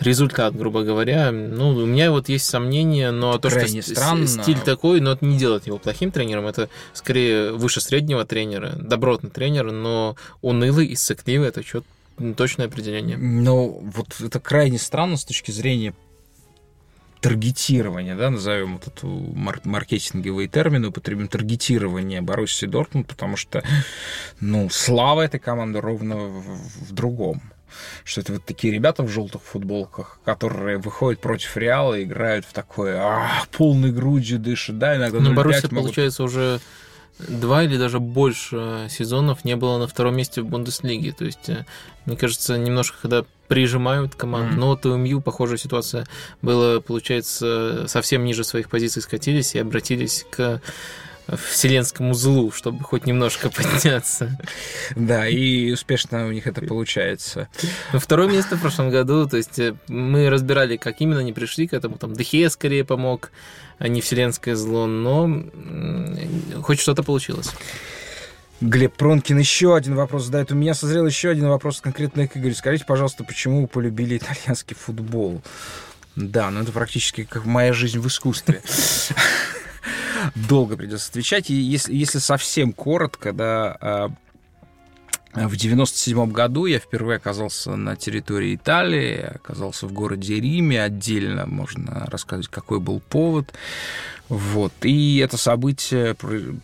результат, грубо говоря. Ну, у меня вот есть сомнения, но то, Крайне что странно. стиль такой, но это не делает его плохим тренером, это скорее выше среднего тренера, добротный тренер, но унылый и сыкливый, это что точное определение. Ну, вот это крайне странно с точки зрения таргетирования, да, назовем вот эту мар- маркетинговые термины, употребим таргетирование Боруссии Дортмунд, потому что, ну, слава этой команды ровно в, в другом что это вот такие ребята в желтых футболках, которые выходят против Реала и играют в такое а, полной грудью дышат, да, иногда Ну, Боруссия, могут... получается, уже два или даже больше сезонов не было на втором месте в Бундеслиге. То есть, э, мне кажется, немножко когда прижимают команду. Mm. Но вот у МЮ похожая ситуация была, получается, совсем ниже своих позиций скатились и обратились к вселенскому злу, чтобы хоть немножко (laughs) подняться. Да, и успешно у них это получается. Второе место в прошлом году, то есть э, мы разбирали, как именно они пришли к этому, там Дехея скорее помог, а не вселенское зло, но хоть что-то получилось. Глеб Пронкин еще один вопрос задает. У меня созрел еще один вопрос конкретно к Игорю. Скажите, пожалуйста, почему вы полюбили итальянский футбол? Да, ну это практически как моя жизнь в искусстве долго придется отвечать. И если, если совсем коротко, да, а, в 97 году я впервые оказался на территории Италии, оказался в городе Риме, отдельно можно рассказать, какой был повод. Вот. И это событие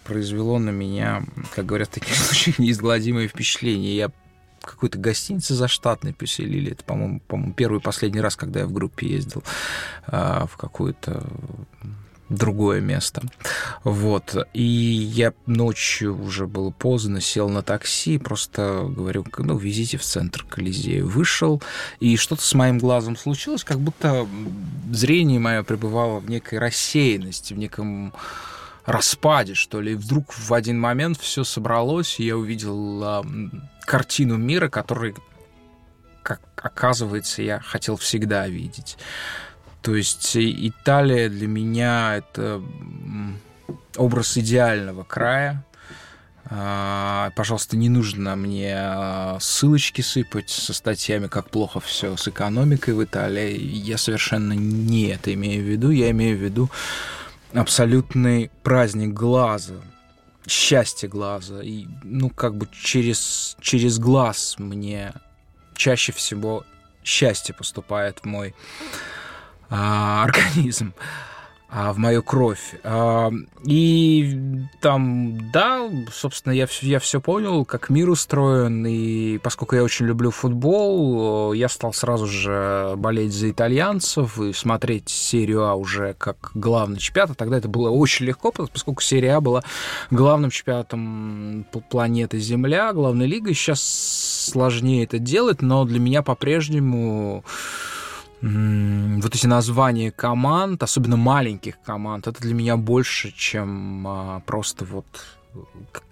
произвело на меня, как говорят в таких (laughs) случаях, неизгладимое впечатление. Я какой-то гостинице заштатной поселили. Это, по-моему, по-моему, первый и последний раз, когда я в группе ездил а, в какую-то другое место. Вот. И я ночью уже было поздно, сел на такси, просто говорю, ну, везите в центр Колизея. Вышел, и что-то с моим глазом случилось, как будто зрение мое пребывало в некой рассеянности, в неком распаде, что ли. И вдруг в один момент все собралось, и я увидел э, картину мира, который, как оказывается, я хотел всегда видеть. То есть Италия для меня это образ идеального края, а, пожалуйста, не нужно мне а, ссылочки сыпать со статьями, как плохо все с экономикой в Италии. Я совершенно не это имею в виду. Я имею в виду абсолютный праздник глаза, счастье глаза. И, ну, как бы через, через глаз мне чаще всего счастье поступает в мой а, организм а, в мою кровь. А, и там, да, собственно, я, я все понял, как мир устроен, и поскольку я очень люблю футбол, я стал сразу же болеть за итальянцев и смотреть серию А уже как главный чемпионат. А тогда это было очень легко, поскольку серия А была главным чемпионатом планеты Земля, главной лигой. Сейчас сложнее это делать, но для меня по-прежнему вот эти названия команд, особенно маленьких команд, это для меня больше, чем а, просто вот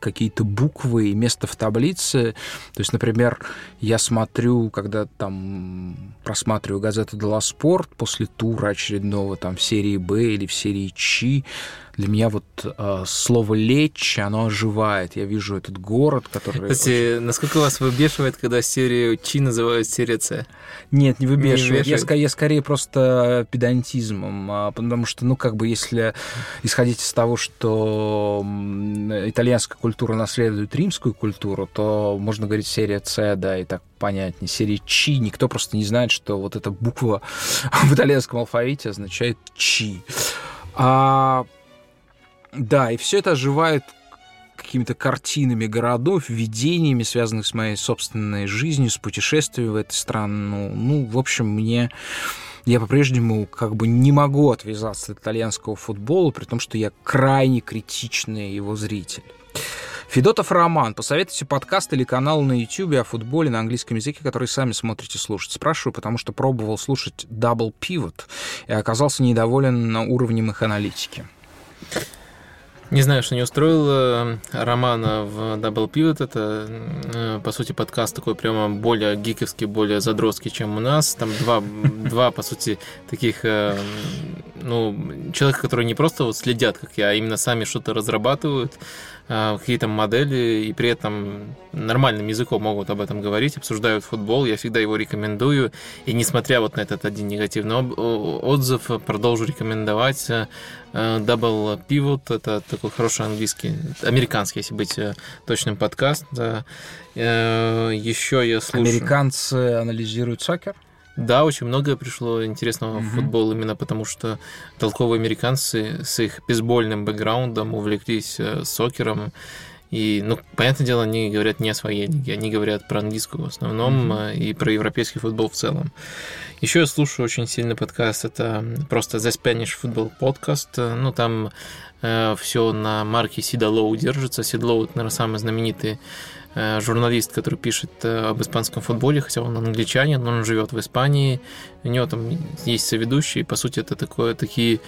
какие-то буквы и место в таблице. То есть, например, я смотрю, когда там просматриваю газету «Дела Спорт» после тура очередного там в серии «Б» или в серии «Чи», для меня вот э, слово «лечь», оно оживает. Я вижу этот город, который... Кстати, очень... насколько вас выбешивает, когда серию «Чи» называют серия «Ц»? Нет, не выбешивает. Не я, я скорее просто педантизмом, а, потому что, ну, как бы, если исходить из того, что итальянская культура наследует римскую культуру, то можно говорить серия «Ц», да, и так понятнее. Серия «Чи» никто просто не знает, что вот эта буква (laughs) в итальянском алфавите означает «Чи». А да, и все это оживает какими-то картинами городов, видениями, связанных с моей собственной жизнью, с путешествием в эту страну. Ну, в общем, мне я по-прежнему как бы не могу отвязаться от итальянского футбола, при том, что я крайне критичный его зритель. Федотов Роман. Посоветуйте подкаст или канал на YouTube о футболе на английском языке, который сами смотрите слушать. Спрашиваю, потому что пробовал слушать Double Pivot и оказался недоволен уровнем их аналитики. Не знаю, что не устроил э, Романа в Double Pivot. Это, э, по сути, подкаст такой прямо более гиковский, более задротский, чем у нас. Там два, два по сути, таких, э, ну, человека, которые не просто вот следят, как я, а именно сами что-то разрабатывают, какие-то модели, и при этом нормальным языком могут об этом говорить, обсуждают футбол. Я всегда его рекомендую. И несмотря вот на этот один негативный отзыв, продолжу рекомендовать Double Pivot. Это такой хороший английский, американский, если быть э, точным подкаст. Да. Э, Еще я слушаю... Американцы анализируют сокер? Да, очень многое пришло интересного mm-hmm. в футбол, именно потому что толковые американцы с их бейсбольным бэкграундом увлеклись э, сокером. И, ну, понятное дело, они говорят не о своей лиге, они говорят про английскую в основном mm-hmm. и про европейский футбол в целом. Еще я слушаю очень сильный подкаст, это просто The Spanish Football Podcast. Ну, там э, все на марке Сида Лоу держится. Сид Лоу, это, наверное, самый знаменитый Э, журналист, который пишет э, об испанском футболе, хотя он англичанин, но он живет в Испании, у него там есть соведущий, и, по сути, это такое, такие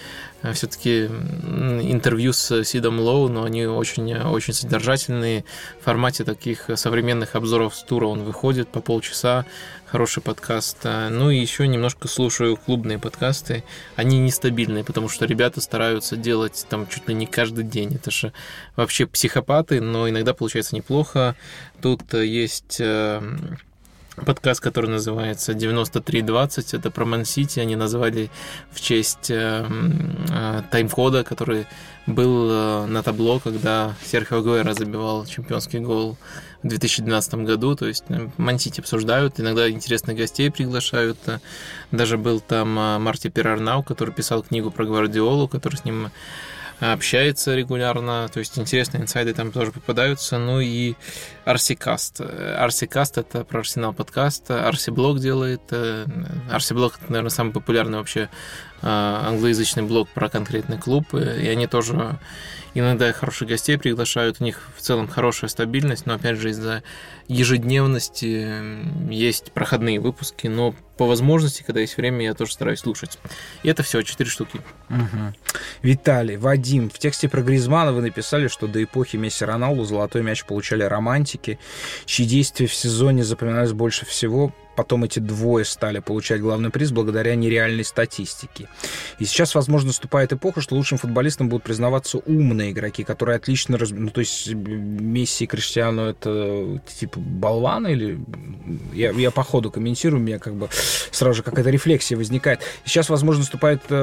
э, все-таки интервью с Сидом Лоу, но они очень, очень содержательные. В формате таких современных обзоров с тура он выходит по полчаса, хороший подкаст. Ну и еще немножко слушаю клубные подкасты. Они нестабильные, потому что ребята стараются делать там чуть ли не каждый день. Это же вообще психопаты, но иногда получается неплохо. Тут есть э, подкаст, который называется 9320. Это про Ман-Сити. Они назвали в честь э, э, тайм-кода, который был э, на табло, когда Серхио Гуэра забивал чемпионский гол в 2012 году. То есть э, Мансити обсуждают, иногда интересных гостей приглашают. Даже был там э, Марти Перарнау, который писал книгу про Гвардиолу, который с ним общается регулярно, то есть интересные инсайды там тоже попадаются. Ну и Арсикаст. Арсикаст — это про Арсенал подкаст. Арсиблог делает. Арсиблог — это, наверное, самый популярный вообще англоязычный блог про конкретный клуб, и они тоже иногда хороших гостей приглашают, у них в целом хорошая стабильность, но опять же из-за ежедневности есть проходные выпуски, но по возможности, когда есть время, я тоже стараюсь слушать. И это все, четыре штуки. Угу. Виталий, Вадим, в тексте про Гризмана вы написали, что до эпохи Месси Роналду золотой мяч получали романтики, чьи действия в сезоне запоминались больше всего потом эти двое стали получать главный приз благодаря нереальной статистике. И сейчас, возможно, наступает эпоха, что лучшим футболистом будут признаваться умные игроки, которые отлично... Раз... Ну, то есть Месси и Криштиану это типа болваны или... Я, я по ходу комментирую, у меня как бы сразу же какая-то рефлексия возникает. Сейчас, возможно, наступает э,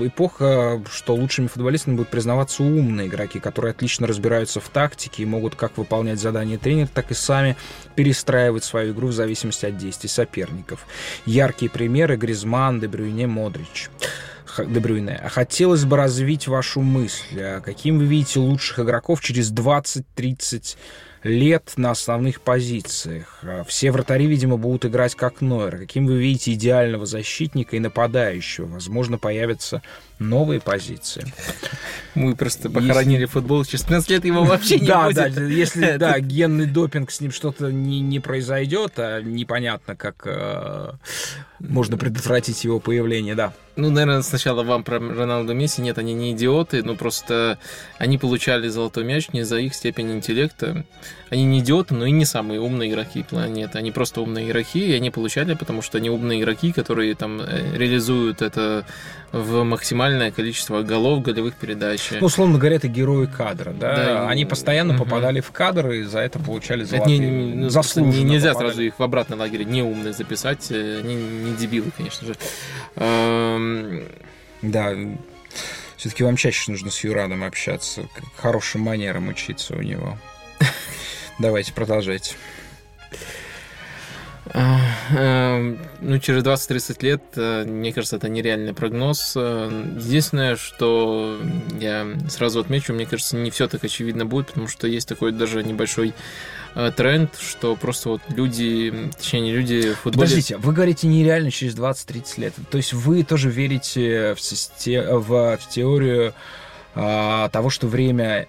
эпоха, что лучшими футболистами будут признаваться умные игроки, которые отлично разбираются в тактике и могут как выполнять задания тренера, так и сами перестраивать свою игру в зависимости от действий соперников. Яркие примеры Гризман, Дебрюйне, Модрич. Дебрюйне. А хотелось бы развить вашу мысль. А каким вы видите лучших игроков через 20-30 лет на основных позициях. А все вратари, видимо, будут играть как Нойер. Каким вы видите идеального защитника и нападающего? Возможно, появятся новые позиции. Мы просто похоронили если... футбол, через 15 лет его вообще не (laughs) да, будет. Да, если (laughs) да, генный допинг с ним что-то не, не произойдет, а непонятно, как э, можно предотвратить его появление, да. Ну, наверное, сначала вам про Роналду Месси. Нет, они не идиоты, но просто они получали золотой мяч не за их степень интеллекта. Они не идиоты, но и не самые умные игроки планеты. Они просто умные игроки, и они получали, потому что они умные игроки, которые там э, реализуют это в максимальное количество голов, голевых передач. Ну, условно говоря, это герои кадра, да? да Они постоянно угу. попадали в кадр и за это получали золотые. Это не, ну, Заслуженно нельзя попадали. сразу их в обратный лагерь неумных записать. Э, они не дебилы, конечно же. Эм, да, все-таки вам чаще нужно с Юрадом общаться, хорошим манерам учиться у него. (laughs) Давайте, продолжайте. А, эм, ну, через 20-30 лет, э, мне кажется, это нереальный прогноз. Э, единственное, что я сразу отмечу, мне кажется, не все так очевидно будет, потому что есть такой даже небольшой э, тренд, что просто вот люди, точнее, не люди, футболисты... Подождите, вы говорите нереально через 20-30 лет. То есть вы тоже верите в, систем... в, в теорию а, того, что время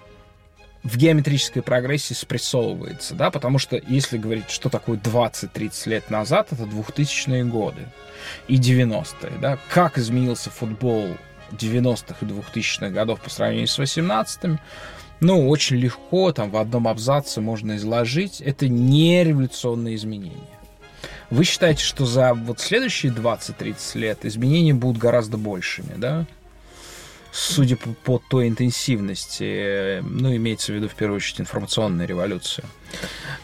в геометрической прогрессии спрессовывается, да, потому что если говорить, что такое 20-30 лет назад, это 2000-е годы и 90-е, да, как изменился футбол 90-х и 2000-х годов по сравнению с 18-м, ну, очень легко, там, в одном абзаце можно изложить, это не революционные изменения. Вы считаете, что за вот следующие 20-30 лет изменения будут гораздо большими, да? судя по, по той интенсивности, ну, имеется в виду в первую очередь информационная революция.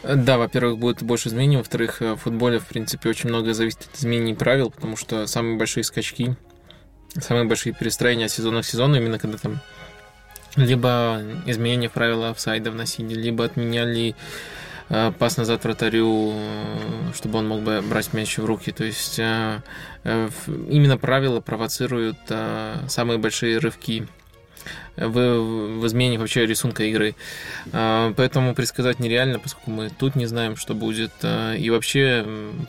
Да, во-первых, будет больше изменений, во-вторых, в футболе, в принципе, очень многое зависит от изменений правил, потому что самые большие скачки, самые большие перестроения сезона к сезону, именно когда там либо изменения правила офсайда вносили, либо отменяли Э, пас назад вратарю, э, чтобы он мог бы брать мяч в руки. То есть э, именно правила провоцируют самые большие рывки в, в измене вообще рисунка игры. А, поэтому предсказать нереально, поскольку мы тут не знаем, что будет. А, и вообще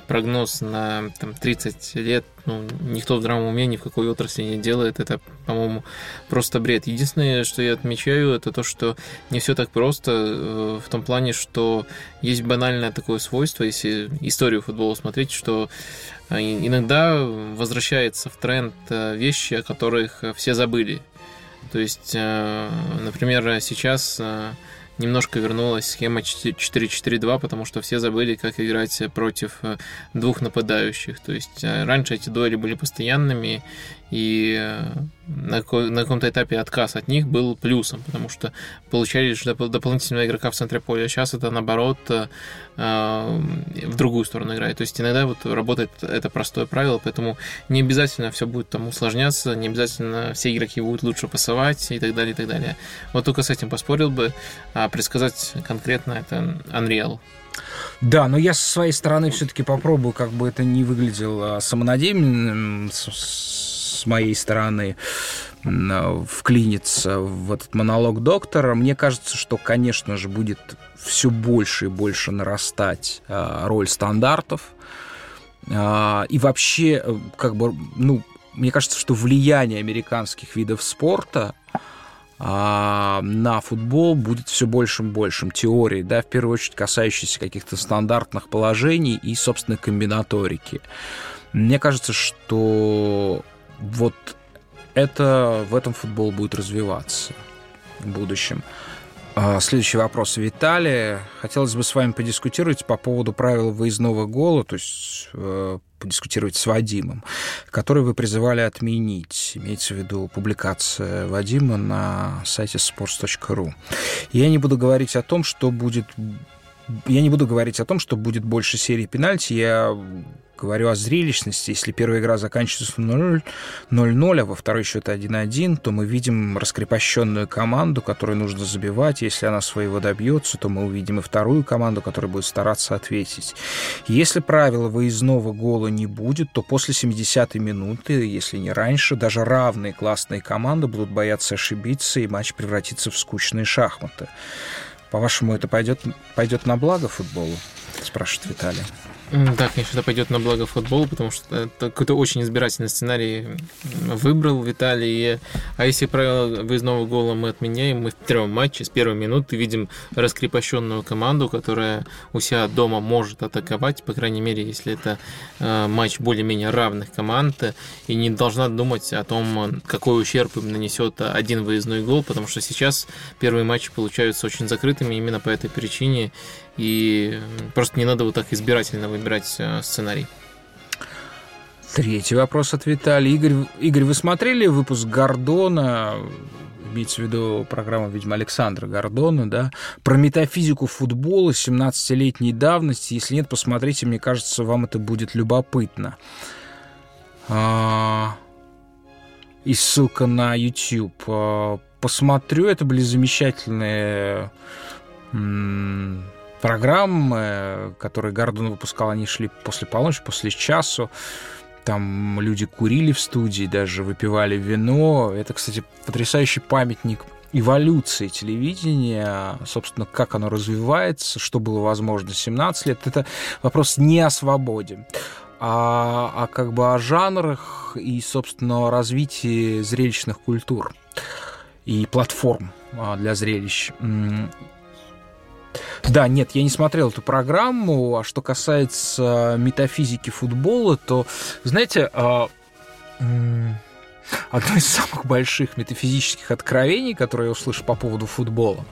прогноз на там, 30 лет ну, никто в здравом уме ни в какой отрасли не делает. Это, по-моему, просто бред. Единственное, что я отмечаю, это то, что не все так просто э, в том плане, что есть банальное такое свойство, если историю футбола смотреть, что э, иногда возвращается в тренд э, вещи, о которых все забыли. То есть, э, например, сейчас э, немножко вернулась схема 4-4-2, потому что все забыли, как играть против э, двух нападающих. То есть раньше эти дуэли были постоянными, и на, каком-то этапе отказ от них был плюсом, потому что получали дополнительного игрока в центре поля. Сейчас это наоборот э, в другую сторону играет. То есть иногда вот работает это простое правило, поэтому не обязательно все будет там усложняться, не обязательно все игроки будут лучше пасовать и так далее, и так далее. Вот только с этим поспорил бы, а предсказать конкретно это Unreal. Да, но я со своей стороны все-таки попробую, как бы это не выглядело самонадеянным, с моей стороны вклиниться в этот монолог доктора. Мне кажется, что, конечно же, будет все больше и больше нарастать а, роль стандартов. А, и вообще, э, как бы, ну, мне кажется, что влияние американских видов спорта а, на футбол будет все большим и большим теории, да, в первую очередь касающейся каких-то стандартных положений и, собственно, комбинаторики. Мне кажется, что вот это в этом футбол будет развиваться в будущем. А, следующий вопрос Виталия. Хотелось бы с вами подискутировать по поводу правил выездного гола, то есть э, подискутировать с Вадимом, который вы призывали отменить. Имеется в виду публикация Вадима на сайте sports.ru. Я не буду говорить о том, что будет я не буду говорить о том, что будет больше серий пенальти. Я говорю о зрелищности. Если первая игра заканчивается 0-0, а во второй счет 1-1, то мы видим раскрепощенную команду, которую нужно забивать. Если она своего добьется, то мы увидим и вторую команду, которая будет стараться ответить. Если правила выездного гола не будет, то после 70-й минуты, если не раньше, даже равные классные команды будут бояться ошибиться, и матч превратится в скучные шахматы. По-вашему, это пойдет, пойдет на благо футболу? Спрашивает Виталий. Да, конечно, это пойдет на благо футболу, потому что это какой-то очень избирательный сценарий выбрал Виталий. А если правило выездного гола мы отменяем, мы в первом матче с первой минуты видим раскрепощенную команду, которая у себя дома может атаковать, по крайней мере, если это э, матч более-менее равных команд, и не должна думать о том, какой ущерб им нанесет один выездной гол, потому что сейчас первые матчи получаются очень закрытыми именно по этой причине. И просто не надо вот так избирательно выбирать э, сценарий. Третий вопрос от Виталия. Игорь, Игорь, вы смотрели выпуск Гордона, имеется в виду программа, видимо, Александра Гордона, да, про метафизику футбола 17-летней давности. Если нет, посмотрите, мне кажется, вам это будет любопытно. А, и ссылка на YouTube. А, посмотрю, это были замечательные программы, которые Гордон выпускал, они шли после полуночи, после часу. Там люди курили в студии, даже выпивали вино. Это, кстати, потрясающий памятник эволюции телевидения, собственно, как оно развивается, что было возможно 17 лет. Это вопрос не о свободе, а, а как бы о жанрах и, собственно, развитии зрелищных культур и платформ а, для зрелищ. Да, нет, я не смотрел эту программу. А что касается метафизики футбола, то, знаете, а, одно из самых больших метафизических откровений, которые я услышал по поводу футбола,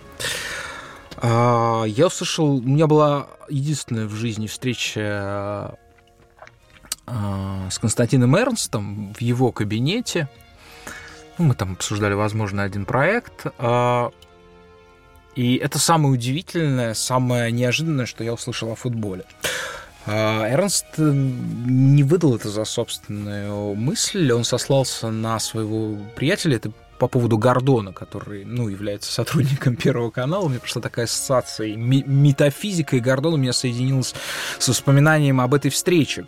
а, я услышал, у меня была единственная в жизни встреча а, с Константином Эрнстом в его кабинете. Ну, мы там обсуждали, возможно, один проект. И это самое удивительное, самое неожиданное, что я услышал о футболе. А, Эрнст э, не выдал это за собственную мысль, он сослался на своего приятеля, это по поводу Гордона, который, ну, является сотрудником Первого канала, у меня пришла такая ассоциация, метафизика и Гордон у меня соединилась с воспоминанием об этой встрече.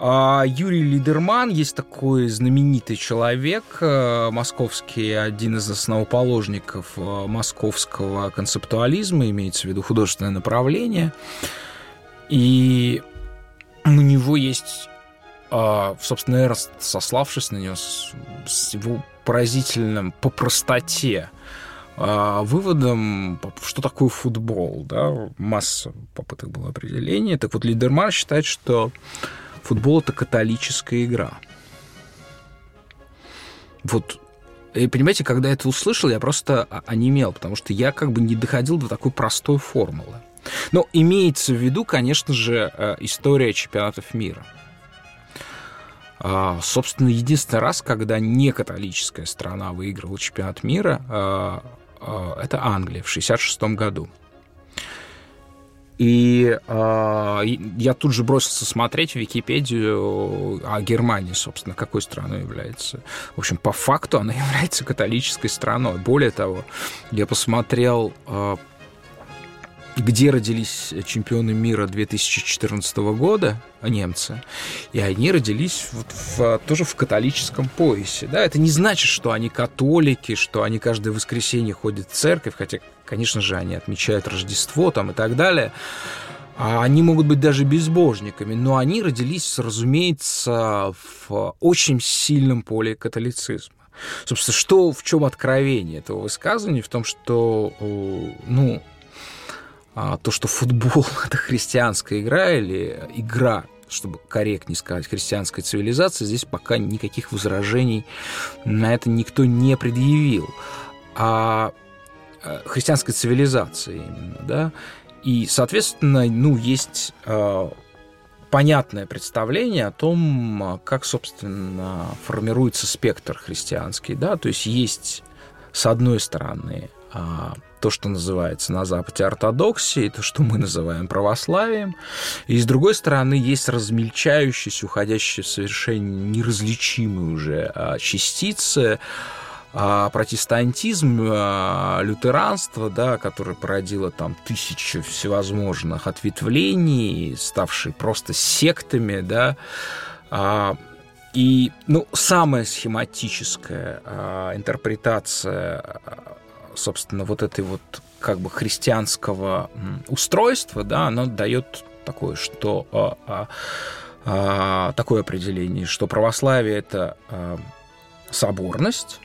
А Юрий Лидерман есть такой знаменитый человек, э, московский, один из основоположников э, московского концептуализма, имеется в виду художественное направление. И у него есть, а, собственно, Эрст, сославшись на него, с его поразительным по простоте а, выводом, что такое футбол, да, масса попыток было определения. Так вот, Лидерман считает, что футбол это католическая игра. Вот и понимаете, когда я это услышал, я просто онемел, потому что я как бы не доходил до такой простой формулы. Но имеется в виду, конечно же, э, история чемпионатов мира. А, собственно, единственный раз, когда не католическая страна выиграла чемпионат мира, а, а, это Англия в 1966 году. И э, я тут же бросился смотреть в Википедию о Германии, собственно, какой страной является. В общем, по факту она (laughs) является католической страной. Более того, я посмотрел э, где родились чемпионы мира 2014 года, немцы, и они родились вот в, тоже в католическом поясе. Да? Это не значит, что они католики, что они каждое воскресенье ходят в церковь, хотя, конечно же, они отмечают Рождество там и так далее. а они могут быть даже безбожниками, но они родились, разумеется, в очень сильном поле католицизма. Собственно, что, в чем откровение этого высказывания? В том, что, ну, а, то, что футбол — это христианская игра или игра чтобы корректнее сказать, христианской цивилизации, здесь пока никаких возражений на это никто не предъявил. А э, христианской цивилизации именно, да, и, соответственно, ну, есть э, понятное представление о том, как, собственно, формируется спектр христианский. Да? То есть есть, с одной стороны, э, то, что называется на Западе ортодоксией, то, что мы называем православием. И, с другой стороны, есть размельчающиеся, уходящие в совершенно неразличимые уже э, частицы, а протестантизм, а, лютеранство, да, которое породило там тысячи всевозможных ответвлений, ставшие просто сектами, да, а, и, ну, самая схематическая а, интерпретация, собственно, вот этой вот как бы христианского устройства, да, она дает такое, что а, а, а, такое определение, что православие это а, соборность,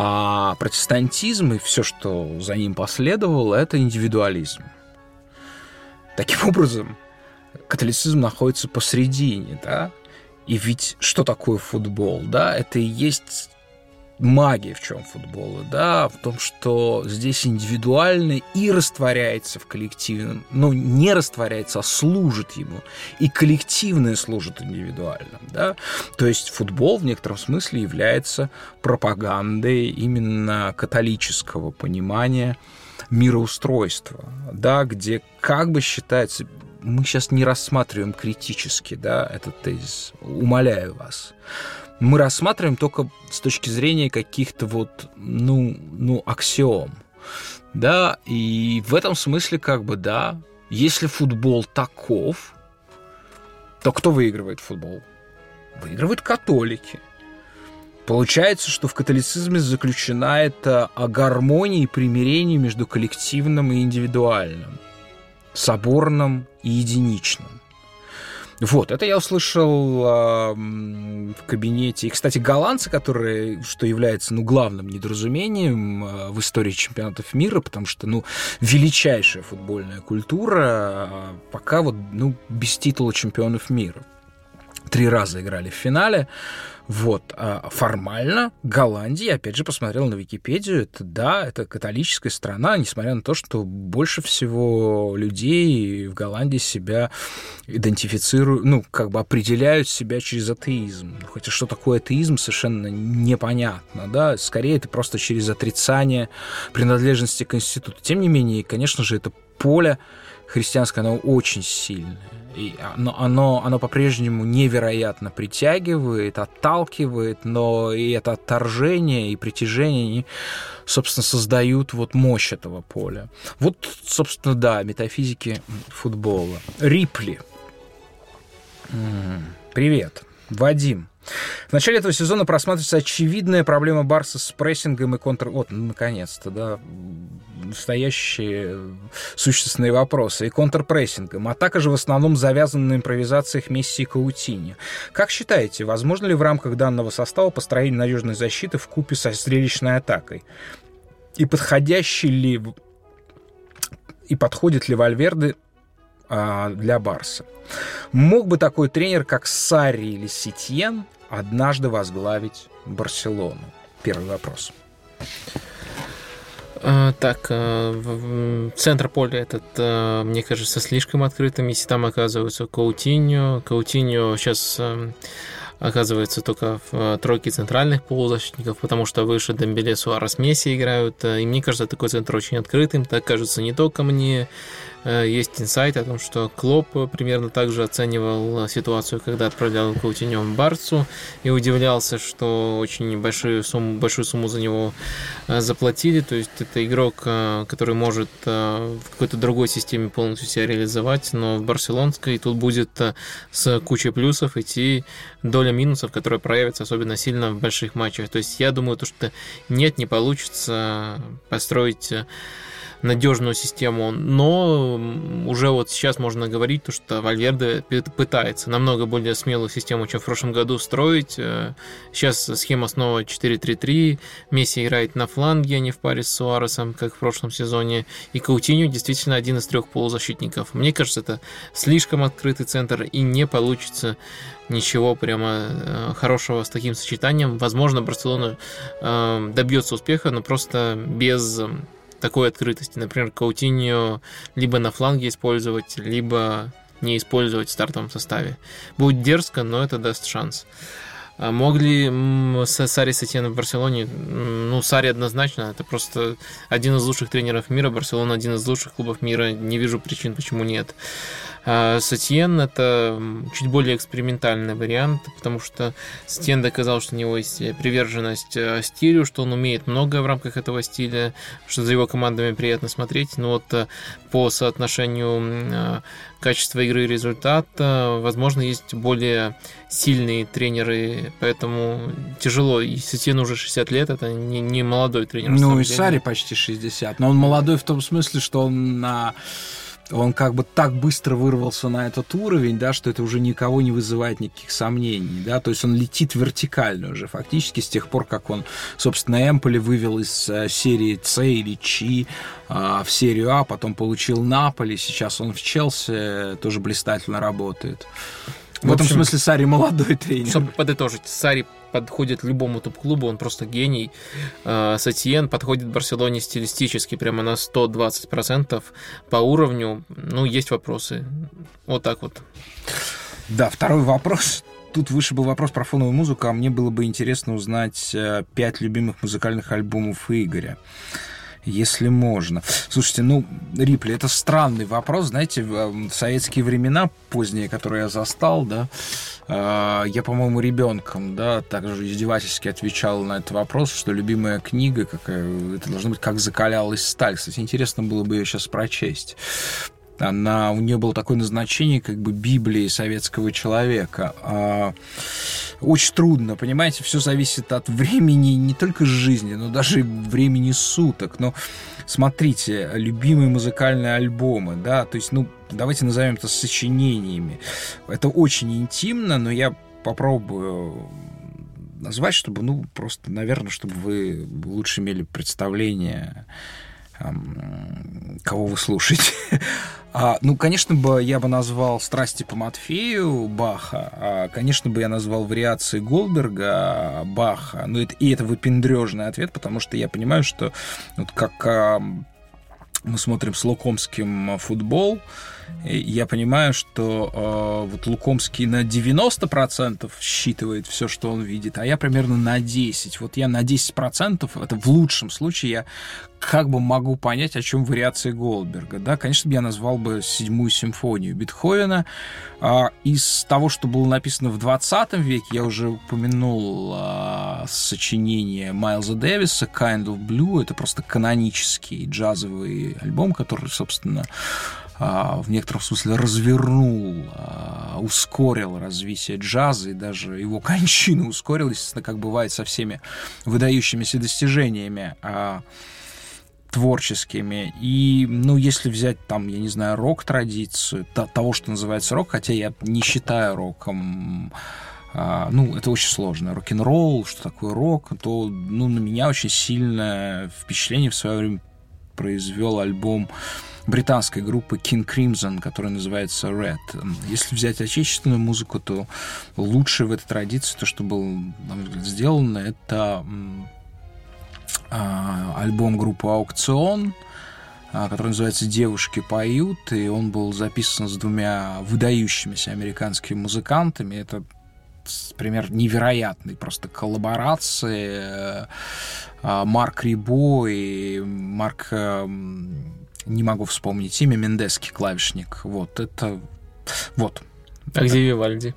а протестантизм и все, что за ним последовало, это индивидуализм. Таким образом, католицизм находится посредине, да? И ведь что такое футбол, да? Это и есть магия в чем футбола, да, в том, что здесь индивидуально и растворяется в коллективном, ну, не растворяется, а служит ему, и коллективное служит индивидуальным, да, то есть футбол в некотором смысле является пропагандой именно католического понимания мироустройства, да, где как бы считается, мы сейчас не рассматриваем критически, да, этот тезис, умоляю вас, мы рассматриваем только с точки зрения каких-то вот, ну, ну, аксиом. Да, и в этом смысле как бы, да, если футбол таков, то кто выигрывает футбол? Выигрывают католики. Получается, что в католицизме заключена это о гармонии и примирении между коллективным и индивидуальным, соборным и единичным. Вот, это я услышал э, в кабинете. И, кстати, голландцы, которые, что является, ну, главным недоразумением э, в истории чемпионатов мира, потому что, ну, величайшая футбольная культура, э, пока вот, ну, без титула чемпионов мира. Три раза играли в финале. Вот, а формально Голландия, опять же, посмотрел на Википедию, это, да, это католическая страна, несмотря на то, что больше всего людей в Голландии себя идентифицируют, ну, как бы определяют себя через атеизм. Хотя что такое атеизм, совершенно непонятно, да, скорее это просто через отрицание принадлежности к институту. Тем не менее, конечно же, это поле христианское, оно очень сильное. И оно, оно, оно по-прежнему невероятно притягивает, отталкивает, но и это отторжение и притяжение, собственно, создают вот мощь этого поля. Вот, собственно, да, метафизики футбола. Рипли. Привет. Вадим. В начале этого сезона просматривается очевидная проблема Барса с прессингом и контр... Вот, ну, наконец-то, да, настоящие существенные вопросы. И контрпрессингом. Атака же в основном завязана на импровизациях Месси и Каутини. Как считаете, возможно ли в рамках данного состава построение надежной защиты в купе со зрелищной атакой? И подходящий ли и подходит ли Вальверде а, для Барса? Мог бы такой тренер, как Сарри или Ситьен, однажды возглавить Барселону? Первый вопрос. А, так, э, центр поля этот, э, мне кажется, слишком открытым, если там оказывается Каутиньо. Каутиньо сейчас э, оказывается только в тройке центральных полузащитников, потому что выше Дембеле, Суарес, Месси играют. И мне кажется, такой центр очень открытым. Так кажется не только мне. Э, есть инсайт о том, что Клоп примерно так же оценивал ситуацию, когда отправлял Каутиньо в Барцу и удивлялся, что очень большую сумму, большую сумму за него э, заплатили. То есть это игрок, э, который может в какой-то другой системе полностью себя реализовать, но в барселонской тут будет с кучей плюсов идти доля минусов, которая проявится особенно сильно в больших матчах. То есть я думаю, то, что нет, не получится построить надежную систему, но уже вот сейчас можно говорить, то, что Вальверде пытается намного более смелую систему, чем в прошлом году строить. Э, сейчас схема снова 4-3-3, Месси играет на фланге, а не в паре с Суаресом, как в прошлом сезоне, и Каутиньо действительно один из трех полузащитников. Мне кажется, это слишком открытый центр, и не получится ничего прямо э, хорошего с таким сочетанием. Возможно, Барселона э, добьется успеха, но просто без такой открытости. Например, Каутиньо либо на фланге использовать, либо не использовать в стартовом составе. Будет дерзко, но это даст шанс. А мог ли Сари Сатьен в Барселоне? Ну, Сари однозначно. Это просто один из лучших тренеров мира. Барселона один из лучших клубов мира. Не вижу причин, почему нет. А Сатьен это чуть более экспериментальный вариант, потому что Сатьен доказал, что у него есть приверженность э, стилю, что он умеет многое в рамках этого стиля, что за его командами приятно смотреть. Но вот э, по соотношению э, качества игры и результата, возможно, есть более сильные тренеры, поэтому тяжело. И Сатьен уже 60 лет, это не, не молодой тренер. Ну и Сари почти 60, но он молодой в том смысле, что он на он как бы так быстро вырвался на этот уровень, да, что это уже никого не вызывает никаких сомнений, да, то есть он летит вертикально уже фактически с тех пор, как он, собственно, Эмполи вывел из э, серии С или Чи э, в серию А, потом получил Наполи, сейчас он в Челси тоже блистательно работает. В, в общем, этом смысле Сари молодой тренер. Чтобы подытожить, Сари подходит любому топ-клубу, он просто гений. А, Сатиен подходит Барселоне стилистически прямо на 120% по уровню. Ну, есть вопросы. Вот так вот. Да, второй вопрос. Тут выше был вопрос про фоновую музыку, а мне было бы интересно узнать э, пять любимых музыкальных альбомов Игоря если можно. Слушайте, ну, Рипли, это странный вопрос, знаете, в советские времена, поздние, которые я застал, да, а, я, по-моему, ребенком, да, также издевательски отвечал на этот вопрос, что любимая книга, какая, это должно быть «Как закалялась сталь». Кстати, интересно было бы ее сейчас прочесть. Она, у нее было такое назначение, как бы Библии советского человека. А, очень трудно, понимаете, все зависит от времени не только жизни, но даже времени суток. Но смотрите, любимые музыкальные альбомы, да, то есть, ну, давайте назовем это сочинениями. Это очень интимно, но я попробую назвать, чтобы, ну, просто, наверное, чтобы вы лучше имели представление кого вы слушаете. (laughs) а, ну, конечно бы я бы назвал «Страсти по Матфею» Баха, а, конечно бы я назвал «Вариации Голдберга» Баха, ну, это, и это выпендрежный ответ, потому что я понимаю, что вот как а, мы смотрим с Лукомским футбол, я понимаю, что э, вот Лукомский на 90% считывает все, что он видит, а я примерно на 10%. Вот я на 10%, это в лучшем случае, я как бы могу понять, о чем вариации Голдберга. Да, конечно, я назвал бы седьмую симфонию Бетховена. А, из того, что было написано в 20 веке, я уже упомянул а, сочинение Майлза Дэвиса «Kind of Blue». Это просто канонический джазовый альбом, который, собственно, а, в некотором смысле развернул, а, ускорил развитие джаза и даже его (laughs) кончину ускорил, естественно, как бывает со всеми выдающимися достижениями а, творческими. И, ну, если взять там, я не знаю, рок-традицию, того, что называется рок, хотя я не считаю роком ну, это очень сложно. Рок-н-ролл, что такое рок, то, ну, на меня очень сильное впечатление в свое время произвел альбом британской группы King Crimson, которая называется Red. Если взять отечественную музыку, то лучшее в этой традиции, то, что было, взгляд, сделано, это а, альбом группы Аукцион, а, который называется «Девушки поют», и он был записан с двумя выдающимися американскими музыкантами. Это пример невероятной просто коллаборации а, Марк Рибо и Марк не могу вспомнить имя, Мендеский клавишник. Вот, это... Вот. А где Вивальди?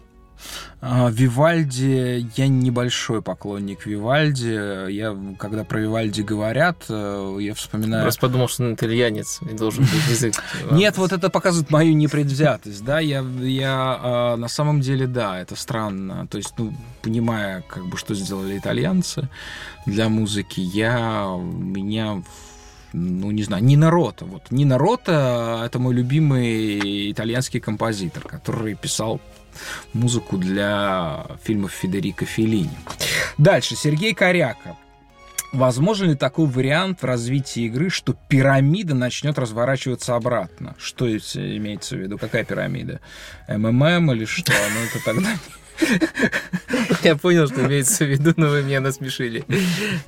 А, Вивальди, я небольшой поклонник Вивальди. Я, когда про Вивальди говорят, э, я вспоминаю... Просто подумал, что он итальянец и должен быть язык. (laughs) Нет, вот это показывает мою непредвзятость, да, я, я а, на самом деле, да, это странно. То есть, ну, понимая, как бы, что сделали итальянцы для музыки, я, меня ну, не знаю, Нина Рота. Вот Нина Рота — это мой любимый итальянский композитор, который писал музыку для фильмов Федерико Феллини. Дальше. Сергей Коряка. Возможен ли такой вариант в развитии игры, что пирамида начнет разворачиваться обратно? Что имеется в виду? Какая пирамида? МММ или что? Ну, это тогда (laughs) Я понял, что имеется в виду, но вы меня насмешили.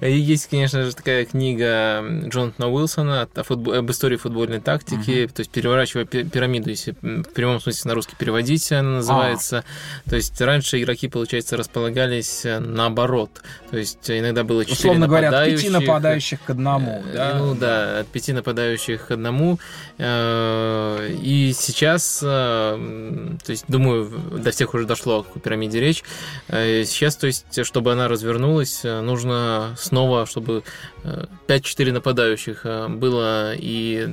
И есть, конечно же, такая книга Джонатана Уилсона об истории футбольной тактики, то есть переворачивая пирамиду, если в прямом смысле на русский переводить она называется. А. То есть раньше игроки, получается, располагались э, наоборот. То есть иногда было четыре Условно говоря, от пяти нападающих к одному. Э, да? Ну да, от пяти нападающих к одному. Э, и сейчас, то есть, думаю, до всех уже дошло, о пирамиде речь. Сейчас, то есть, чтобы она развернулась, нужно снова, чтобы 5-4 нападающих было и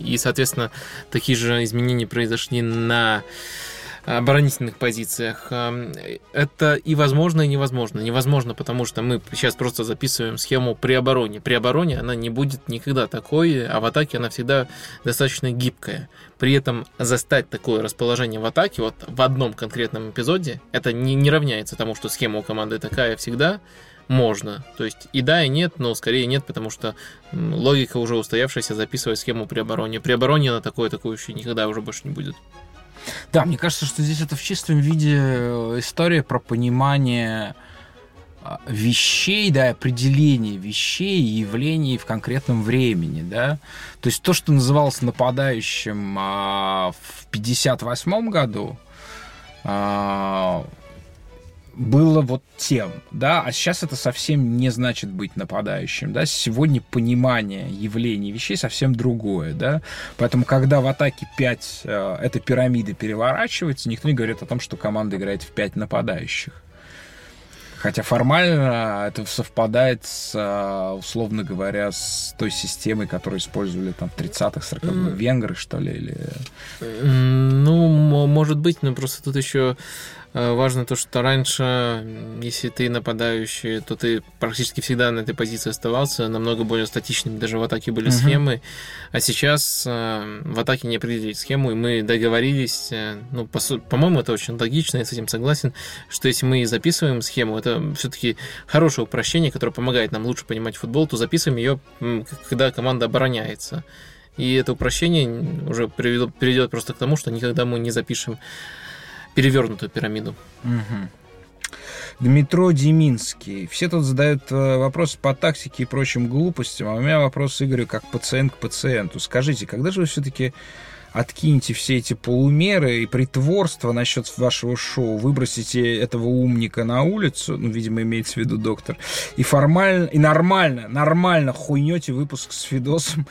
и, соответственно, такие же изменения произошли на оборонительных позициях. Эм, это и возможно, и невозможно. Невозможно, потому что мы сейчас просто записываем схему при обороне. При обороне она не будет никогда такой, а в атаке она всегда достаточно гибкая. При этом застать такое расположение в атаке вот в одном конкретном эпизоде, это не, не равняется тому, что схема у команды такая всегда, можно. То есть и да, и нет, но скорее нет, потому что логика уже устоявшаяся записывать схему при обороне. При обороне она такое атакующей никогда уже больше не будет. Да, мне кажется, что здесь это в чистом виде э, история про понимание а, вещей, да, определение вещей и явлений в конкретном времени, да. То есть то, что называлось нападающим а, в 58 году, а, было вот тем, да, а сейчас это совсем не значит быть нападающим, да, сегодня понимание явлений вещей совсем другое, да, поэтому когда в атаке 5 э, эта пирамида переворачивается, никто не говорит о том, что команда играет в 5 нападающих. Хотя формально это совпадает с, э, условно говоря, с той системой, которую использовали там в 30-х, 40-х, mm. венгры, что ли, или... Ну, может быть, но просто тут еще важно то, что раньше, если ты нападающий, то ты практически всегда на этой позиции оставался, намного более статичными даже в атаке были uh-huh. схемы, а сейчас э, в атаке не определить схему, и мы договорились, э, ну, по, по-моему, это очень логично, я с этим согласен, что если мы записываем схему, это все-таки хорошее упрощение, которое помогает нам лучше понимать футбол, то записываем ее, когда команда обороняется. И это упрощение уже приведет, приведет просто к тому, что никогда мы не запишем перевернутую пирамиду. Угу. Дмитро Деминский. Все тут задают э, вопросы по тактике и прочим глупостям, а у меня вопрос Игорю как пациент к пациенту. Скажите, когда же вы все-таки откинете все эти полумеры и притворство насчет вашего шоу, выбросите этого умника на улицу, ну, видимо, имеется в виду доктор, и формально, и нормально, нормально хуйнете выпуск с Фидосом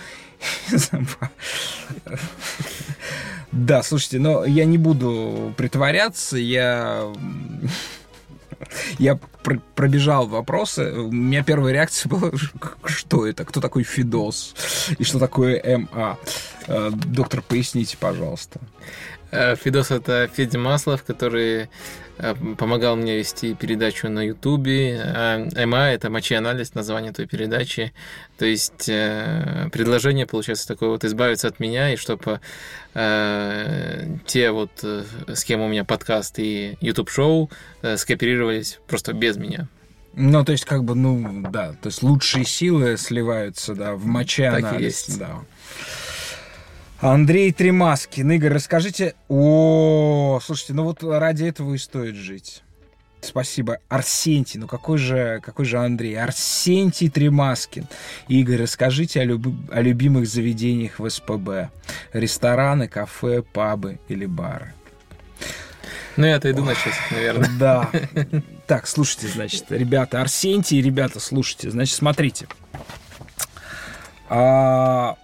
Да, слушайте, но я не буду притворяться, я... Я пр пробежал вопросы. У меня первая реакция была, что это? Кто такой Фидос? И что такое МА? Э, доктор, поясните, пожалуйста. Э, Фидос это Федя Маслов, который Э, помогал мне вести передачу на Ютубе. А МА — это мочи-анализ, название той передачи. То есть э, предложение, получается, такое вот избавиться от меня, и чтобы э, те вот, с кем у меня подкаст и YouTube-шоу, скооперировались просто без меня. Ну, то есть, как бы, ну, да, то есть лучшие силы сливаются, да, в моче-анализ. Так и есть. Да. Андрей Тремаскин. Игорь, расскажите... О, слушайте, ну вот ради этого и стоит жить. Спасибо. Арсентий, ну какой же, какой же Андрей? Арсентий Тремаскин. Игорь, расскажите о, люб... о любимых заведениях в СПБ. Рестораны, кафе, пабы или бары. Ну, я отойду на часик, наверное. Да. (laughs) Так, слушайте, значит, ребята, Арсентий, ребята, слушайте, значит, смотрите. А,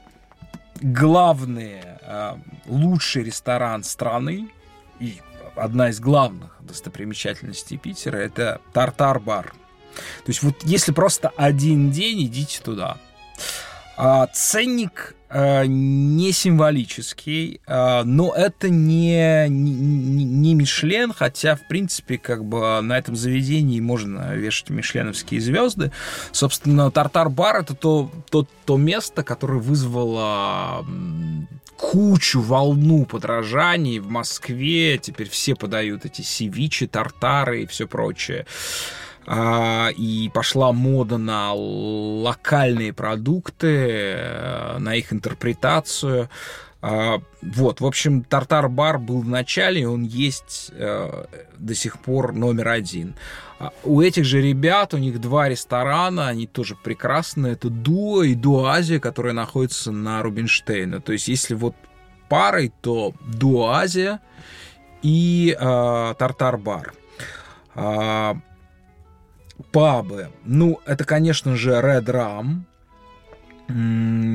главный, э, лучший ресторан страны и одна из главных достопримечательностей Питера – это Тартар-бар. То есть вот если просто один день, идите туда. А ценник не символический, э, но это не, не, не Мишлен, хотя, в принципе, как бы на этом заведении можно вешать мишленовские звезды. Собственно, Тартар-бар — это то, то, то место, которое вызвало кучу, волну подражаний в Москве. Теперь все подают эти севичи, тартары и все прочее. А, и пошла мода на локальные продукты, э, на их интерпретацию. А, вот, в общем, Тартар-бар был в начале, он есть э, до сих пор номер один. А, у этих же ребят, у них два ресторана, они тоже прекрасные. Это Дуо и Дуазия, которые находятся на Рубинштейна. То есть, если вот парой, то Дуазия и э, Тартар-бар. Э, пабы. Ну, это, конечно же, Red Rum.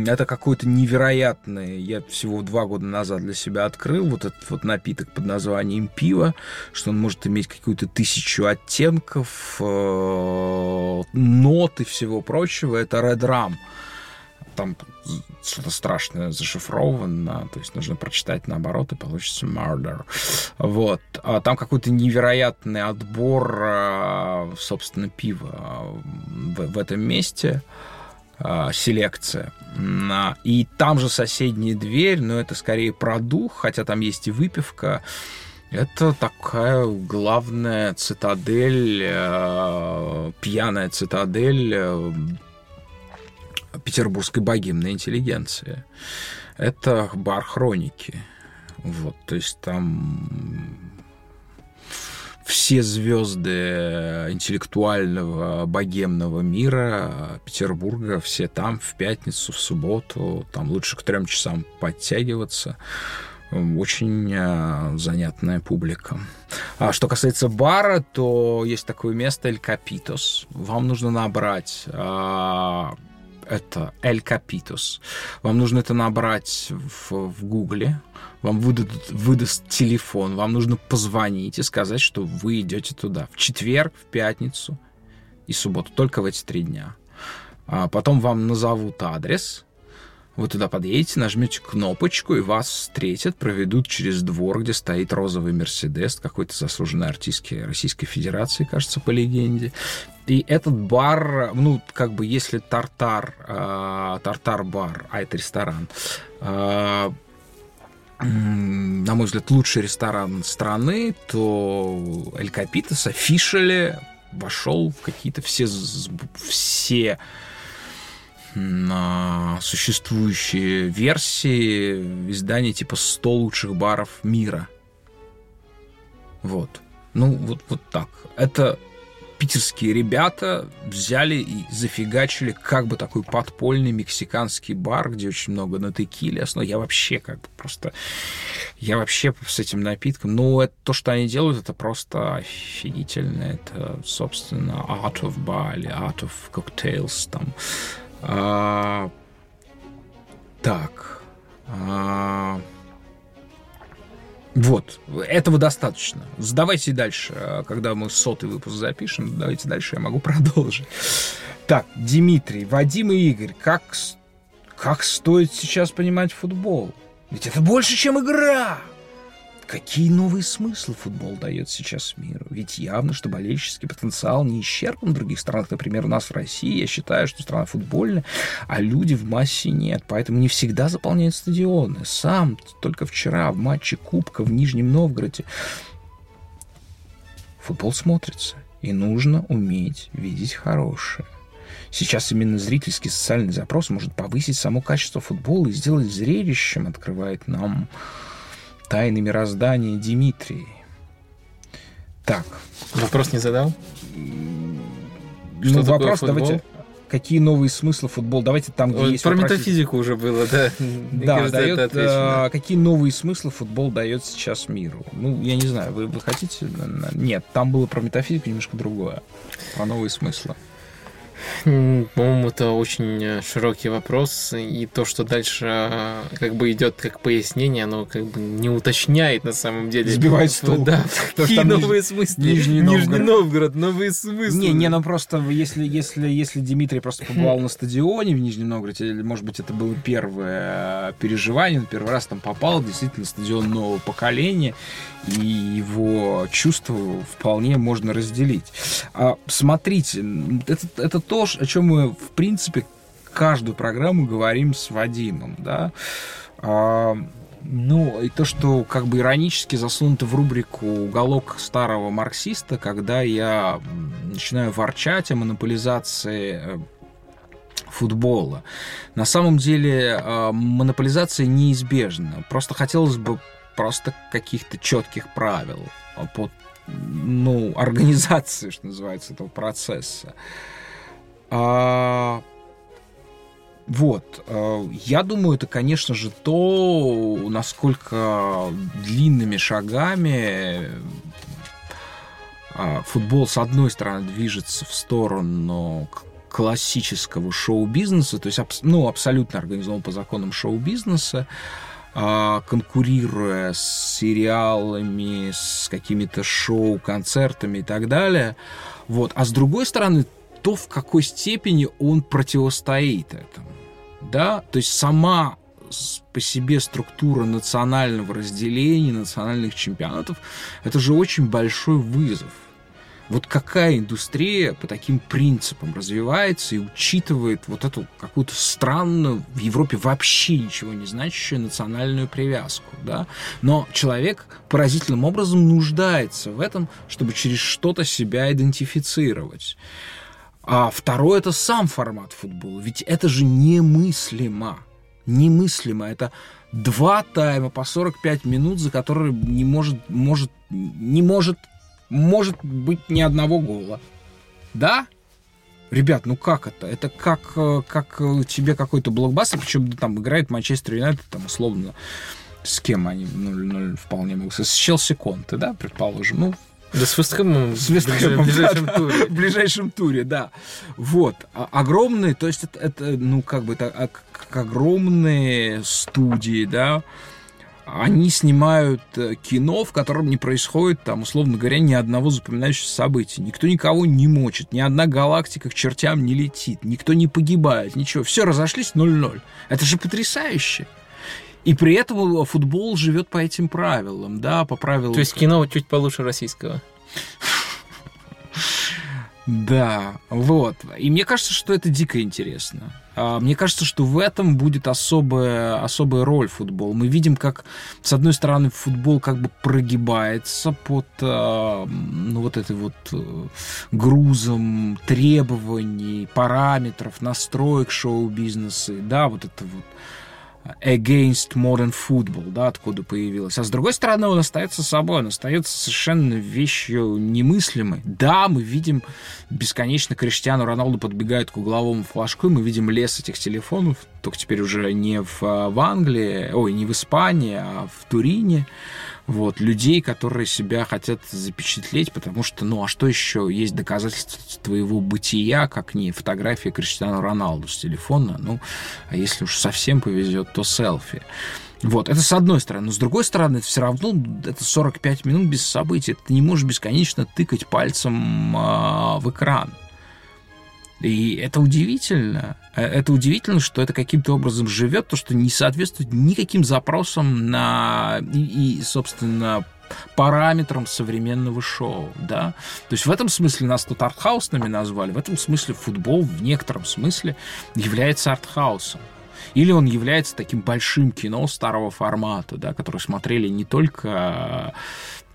Это какой-то невероятный, я всего два года назад для себя открыл вот этот вот напиток под названием пиво, что он может иметь какую-то тысячу оттенков, э, нот и всего прочего. Это Red Rum. Там что-то страшное зашифровано, то есть нужно прочитать наоборот, и получится murder. Вот. А там какой-то невероятный отбор, э, собственно, пива в, в этом месте э, селекция. И там же соседняя дверь, но это скорее продух, хотя там есть и выпивка. Это такая главная цитадель, пьяная цитадель петербургской богемной интеллигенции. Это бар хроники. Вот, то есть там все звезды интеллектуального богемного мира Петербурга, все там в пятницу, в субботу, там лучше к трем часам подтягиваться. Очень э, занятная публика. А что касается бара, то есть такое место Эль Капитос. Вам нужно набрать э, это Эль Капитос. Вам нужно это набрать в, в Гугле, вам выдадут, выдаст телефон, вам нужно позвонить и сказать, что вы идете туда в четверг, в пятницу и субботу, только в эти три дня. А потом вам назовут адрес, вы туда подъедете, нажмете кнопочку, и вас встретят, проведут через двор, где стоит розовый Мерседес, какой-то заслуженный артистки Российской Федерации, кажется, по легенде. И этот бар, ну, как бы, если тартар, э, тартар-бар, а это ресторан, э, на мой взгляд, лучший ресторан страны, то Эль Капитас офишали вошел в какие-то все, все на существующие версии изданий типа 100 лучших баров мира. Вот. Ну, вот, вот так. Это питерские ребята взяли и зафигачили как бы такой подпольный мексиканский бар, где очень много на текиле основ. Я вообще как бы просто... Я вообще с этим напитком... Ну, это, то, что они делают, это просто офигительно. Это, собственно, Art of Bar или Art of Cocktails. Там. А, так. А, вот, этого достаточно. Задавайте дальше, а, когда мы сотый выпуск запишем, давайте дальше, я могу (laughs) продолжить. Так, Дмитрий, Вадим и Игорь, как, как стоит сейчас понимать футбол? Ведь это больше, чем игра! Какие новые смыслы футбол дает сейчас миру? Ведь явно, что болельческий потенциал не исчерпан в других странах. Например, у нас в России, я считаю, что страна футбольная, а люди в массе нет. Поэтому не всегда заполняют стадионы. Сам только вчера в матче Кубка в Нижнем Новгороде футбол смотрится. И нужно уметь видеть хорошее. Сейчас именно зрительский социальный запрос может повысить само качество футбола и сделать зрелищем, открывает нам Тайны мироздания Димитрий. Так. Вопрос не задал? Что ну, вопрос футбол? давайте. Какие новые смыслы футбол? Давайте там, где вот есть Про вопросы... метафизику уже было, да. (laughs) Да, дает, а, какие новые смыслы футбол дает сейчас миру? Ну, я не знаю, вы, вы хотите? Нет, там было про метафизику немножко другое. Про новые смыслы. По-моему, это очень э, широкий вопрос, и то, что дальше э, как бы идет как пояснение, оно как бы не уточняет на самом деле. Сбивает с толку. Да, какие новые смыслы. Нижний Нижний Новгород. Новгород, новые смыслы. Не, не, ну просто если, если, если Дмитрий просто побывал на стадионе в Нижнем Новгороде, или, может быть, это было первое переживание, он первый раз там попал, действительно, стадион нового поколения, и его чувства вполне можно разделить. А, смотрите, это, это то, о чем мы, в принципе, каждую программу говорим с Вадимом, да. А, ну, и то, что как бы иронически засунуто в рубрику «Уголок старого марксиста», когда я начинаю ворчать о монополизации э, футбола. На самом деле э, монополизация неизбежна. Просто хотелось бы просто каких-то четких правил по ну, организации, что называется, этого процесса. А, вот. э, Я думаю, это, конечно же, то, насколько длинными шагами а, футбол, с одной стороны, движется в сторону классического шоу-бизнеса, то есть ну, абсолютно организован по законам шоу-бизнеса, а, конкурируя с сериалами, с какими-то шоу, концертами и так далее. Вот. А с другой стороны, то, в какой степени он противостоит этому. Да? То есть сама по себе структура национального разделения, национальных чемпионатов, это же очень большой вызов. Вот какая индустрия по таким принципам развивается и учитывает вот эту какую-то странную, в Европе вообще ничего не значащую национальную привязку, да? Но человек поразительным образом нуждается в этом, чтобы через что-то себя идентифицировать. А второе это сам формат футбола. Ведь это же немыслимо. Немыслимо. Это два тайма по 45 минут, за которые не может, может, не может, может быть ни одного гола. Да? Ребят, ну как это? Это как, э, как э, тебе какой-то блокбастер, причем там играет Манчестер Юнайтед, там условно, с кем они 0-0 вполне могут. С Челси Конте, да, предположим. Ну, Да с Вестхэмом с Вест Хэмом, в ближайшем да, туре. да, В ближайшем туре, да. Вот. А- Огромные, то есть это, это, ну, как бы, это а- огромные студии, да, они снимают э, кино, в котором не происходит, там, условно говоря, ни одного запоминающегося события. Никто никого не мочит, ни одна галактика к чертям не летит, никто не погибает, ничего. Все, разошлись 0-0. Это же потрясающе. И при этом футбол живет по этим правилам, да, по правилам... То есть кино чуть получше российского. Да, вот. И мне кажется, что это дико интересно. А, Мне кажется, что в этом будет особая, особая роль футбола. Мы видим, как, с одной стороны, футбол как бы прогибается под а, ну, вот этой вот э, грузом требований, параметров, настроек шоу-бизнеса. Да, вот это вот against modern football, да, откуда появилась. А с другой стороны, он остается собой, он остается совершенно вещью немыслимой. Да, мы видим бесконечно Криштиану Роналду подбегает к угловому флажку, и мы видим лес этих телефонов, только теперь уже не в, а, в Англии, ой, не в Испании, а в Турине. Вот, людей, которые себя хотят запечатлеть, потому что, ну, а что еще есть доказательства твоего бытия, как не фотография Криштиану Роналду с телефона, ну, а если уж совсем повезет, то селфи. Вот, это с одной стороны. Но с другой стороны, это все равно это 45 минут без событий. Ты не можешь бесконечно тыкать пальцем а, в экран. И это удивительно. Э, Это удивительно, что это каким-то образом живет, то, что не соответствует никаким запросам на и, и, собственно, параметрам современного шоу, да. То есть в этом смысле нас тут артхаусными назвали, в этом смысле футбол в некотором смысле является артхаусом. Или он является таким большим кино старого формата, да, который смотрели не только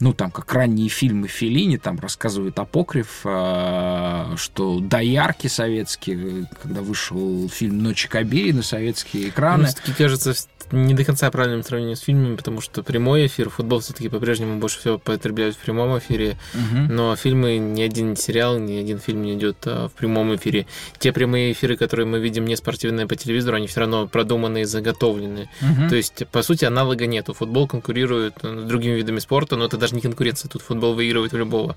ну, там, как ранние фильмы Феллини, там рассказывает Апокриф, э, что доярки советские, когда вышел фильм «Ночи Кабири» на советские экраны, все-таки кажется, не до конца правильным сравнением с фильмами, потому что прямой эфир, футбол все-таки по-прежнему больше всего потребляют в прямом эфире, Мгм. но фильмы, ни один сериал, ни один фильм не идет а, в прямом эфире. Те прямые эфиры, которые мы видим не спортивные по телевизору, они все равно продуманы и заготовлены. Мгм. То есть, по сути, аналога нету. Футбол конкурирует э, с другими видами спорта, но это даже не конкуренция, тут футбол выигрывает в любого.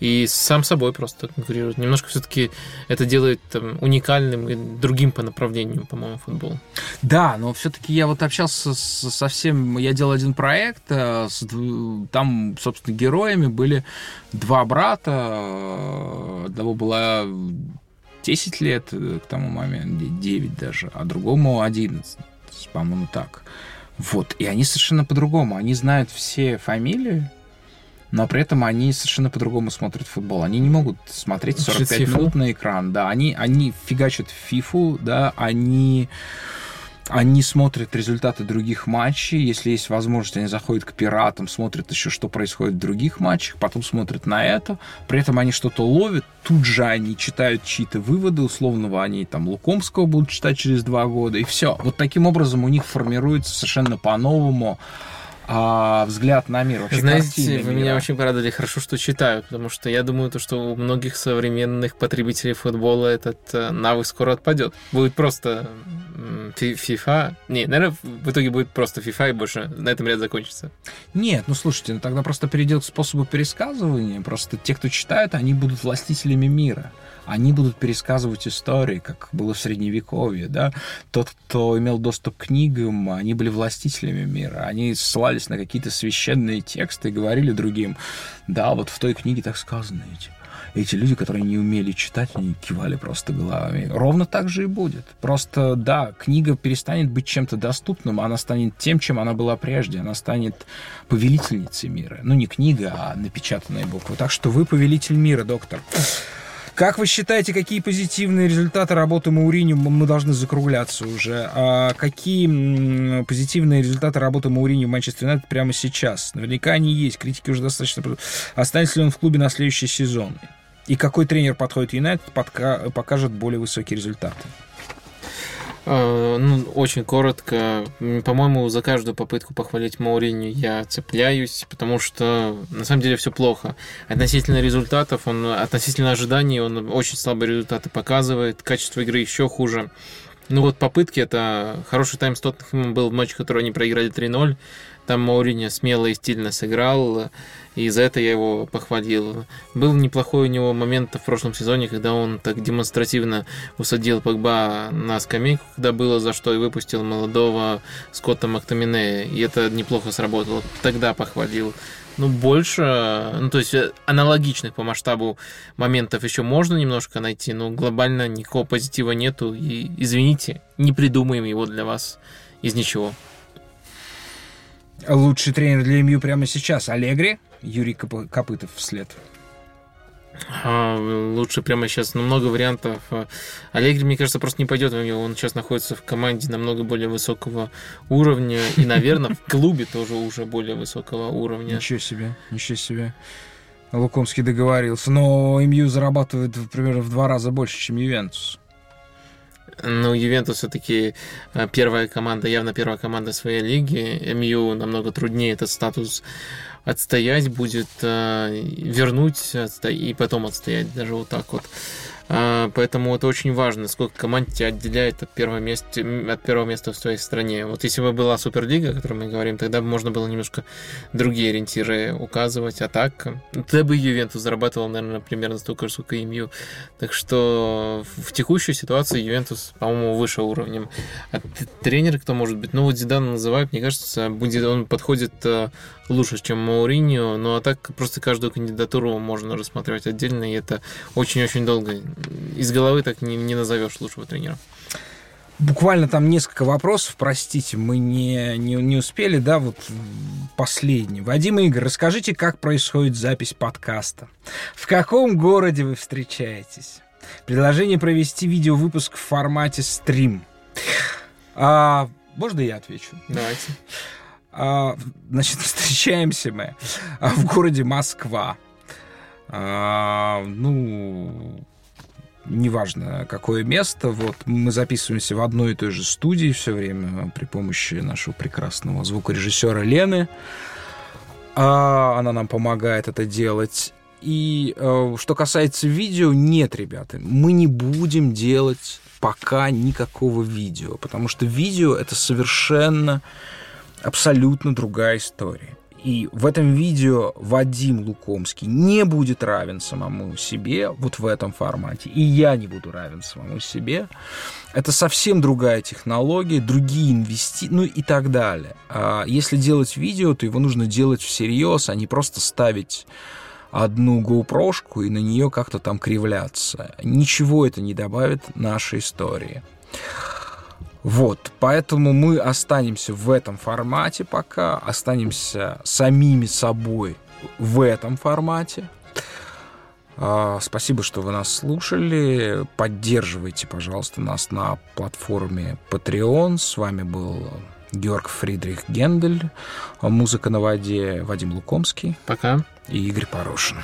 И сам собой просто конкурирует. Немножко все-таки это делает там, уникальным и другим по направлению, по-моему, футбол. Да, но все-таки я вот общался с, совсем... Я делал один проект, э, с, там, собственно, героями были два брата. Одного было 10 лет к тому моменту, 9 даже, а другому 11, по-моему, так. Вот, и они совершенно по-другому. Они знают все фамилии, но при этом они совершенно по-другому смотрят футбол. Они не могут смотреть 45 минут на экран, да. Они, они фигачат в фифу, да, они они смотрят результаты других матчей, если есть возможность, они заходят к пиратам, смотрят еще, что происходит в других матчах, потом смотрят на это, при этом они что-то ловят, тут же они читают чьи-то выводы, условного они там Лукомского будут читать через два года, и все. Вот таким образом у них формируется совершенно по-новому а, взгляд на мир. Вообще Знаете, вы мира. меня очень порадовали, хорошо, что читаю, потому что я думаю, то, что у многих современных потребителей футбола этот э, навык скоро отпадет. Будет просто FIFA. Не, наверное, в итоге будет просто FIFA и больше на этом ряд закончится. Нет, ну слушайте, ну тогда просто перейдет к способу пересказывания. Просто те, кто читают, они будут властителями мира они будут пересказывать истории, как было в Средневековье, да. Тот, кто имел доступ к книгам, они были властителями мира, они ссылались на какие-то священные тексты и говорили другим, да, вот в той книге так сказано, эти эти люди, которые не умели читать, они кивали просто головами. Ровно так же и будет. Просто, да, книга перестанет быть чем-то доступным, она станет тем, чем она была прежде. Она станет повелительницей мира. Ну, не книга, а напечатанная буква. Так что вы повелитель мира, доктор. Как вы считаете, какие позитивные результаты работы Маурини, мы должны закругляться уже, а какие позитивные результаты работы Маурини в Манчестер Юнайтед прямо сейчас? Наверняка они есть, критики уже достаточно... Останется ли он в клубе на следующий сезон? И какой тренер подходит Юнайтед, покажет более высокие результаты? А, ну, очень коротко. По-моему, за каждую попытку похвалить Мауриню я цепляюсь, потому что на самом деле все плохо. Относительно результатов, он относительно ожиданий, он очень слабые результаты показывает, качество игры еще хуже. Ну вот попытки, это хороший тайм с Тоттенхэмом был в матче, который они проиграли 3-0. Там Мауриньо смело и стильно сыграл, и за это я его похвалил. Был неплохой у него момент в прошлом сезоне, когда он так демонстративно усадил Погба на скамейку, когда было за что, и выпустил молодого Скотта Мактамине, и это неплохо сработало. Тогда похвалил. Ну, больше, ну, то есть э, аналогичных по масштабу моментов еще можно немножко найти, но глобально никакого позитива нету, и, извините, не придумаем его для вас из ничего. Лучший тренер для МЮ прямо сейчас Алегри, Юрий Коп- Копытов вслед. Лучше прямо сейчас, но много вариантов. Алегри, мне кажется, просто не пойдет в МЮ. Он сейчас находится в команде намного более высокого уровня. И, наверное, в клубе тоже уже более высокого уровня. Ничего себе, ничего себе. Лукомский договорился. Но МЮ зарабатывает примерно в два раза больше, чем Ювентус. Ну, Ювентус все-таки э, первая команда, явно первая команда своей лиги. МЮ намного труднее этот статус отстоять будет, э, вернуть и потом отстоять, даже вот так вот. А, поэтому это очень важно, сколько команд тебя отделяет от первого, места, от первого места в своей стране. Вот если бы была Суперлига, о которой мы говорим, тогда бы можно было немножко другие ориентиры указывать. А так, тогда бы Ювентус зарабатывал, наверное, примерно столько же, сколько МЮ. Так что в текущей ситуации Ювентус, по-моему, выше уровнем. А тренер кто может быть? Ну, вот Зидан называют, мне кажется, будет, он подходит э, лучше, чем Мауриньо, ну а так просто каждую кандидатуру можно рассматривать отдельно, и это очень-очень долго. Из головы так не, не назовешь лучшего тренера. Буквально там несколько вопросов, простите, мы не, не, не успели, да, вот последний. Вадим Игорь, расскажите, как происходит запись подкаста? В каком городе вы встречаетесь? Предложение провести видеовыпуск в формате стрим. А, можно я отвечу? Давайте. А, значит, (laughs) встречаемся мы а, в городе Москва. А, ну, неважно какое место, вот мы записываемся в одной и той же студии все время при помощи нашего прекрасного звукорежиссера Лены. Она нам помогает это делать. И э, что касается видео, нет, ребята, мы не будем делать пока никакого видео, потому что видео это совершенно абсолютно другая история. И в этом видео Вадим Лукомский не будет равен самому себе вот в этом формате. И я не буду равен самому себе. Это совсем другая технология, другие инвести... ну и так далее. А если делать видео, то его нужно делать всерьез, а не просто ставить одну GoPro и на нее как-то там кривляться. Ничего это не добавит нашей истории. Вот, поэтому мы останемся в этом формате пока, останемся самими собой в этом формате. А, спасибо, что вы нас слушали. Поддерживайте, пожалуйста, нас на платформе Patreon. С вами был Георг Фридрих Гендель, музыка на воде Вадим Лукомский. Пока. И Игорь Порошин.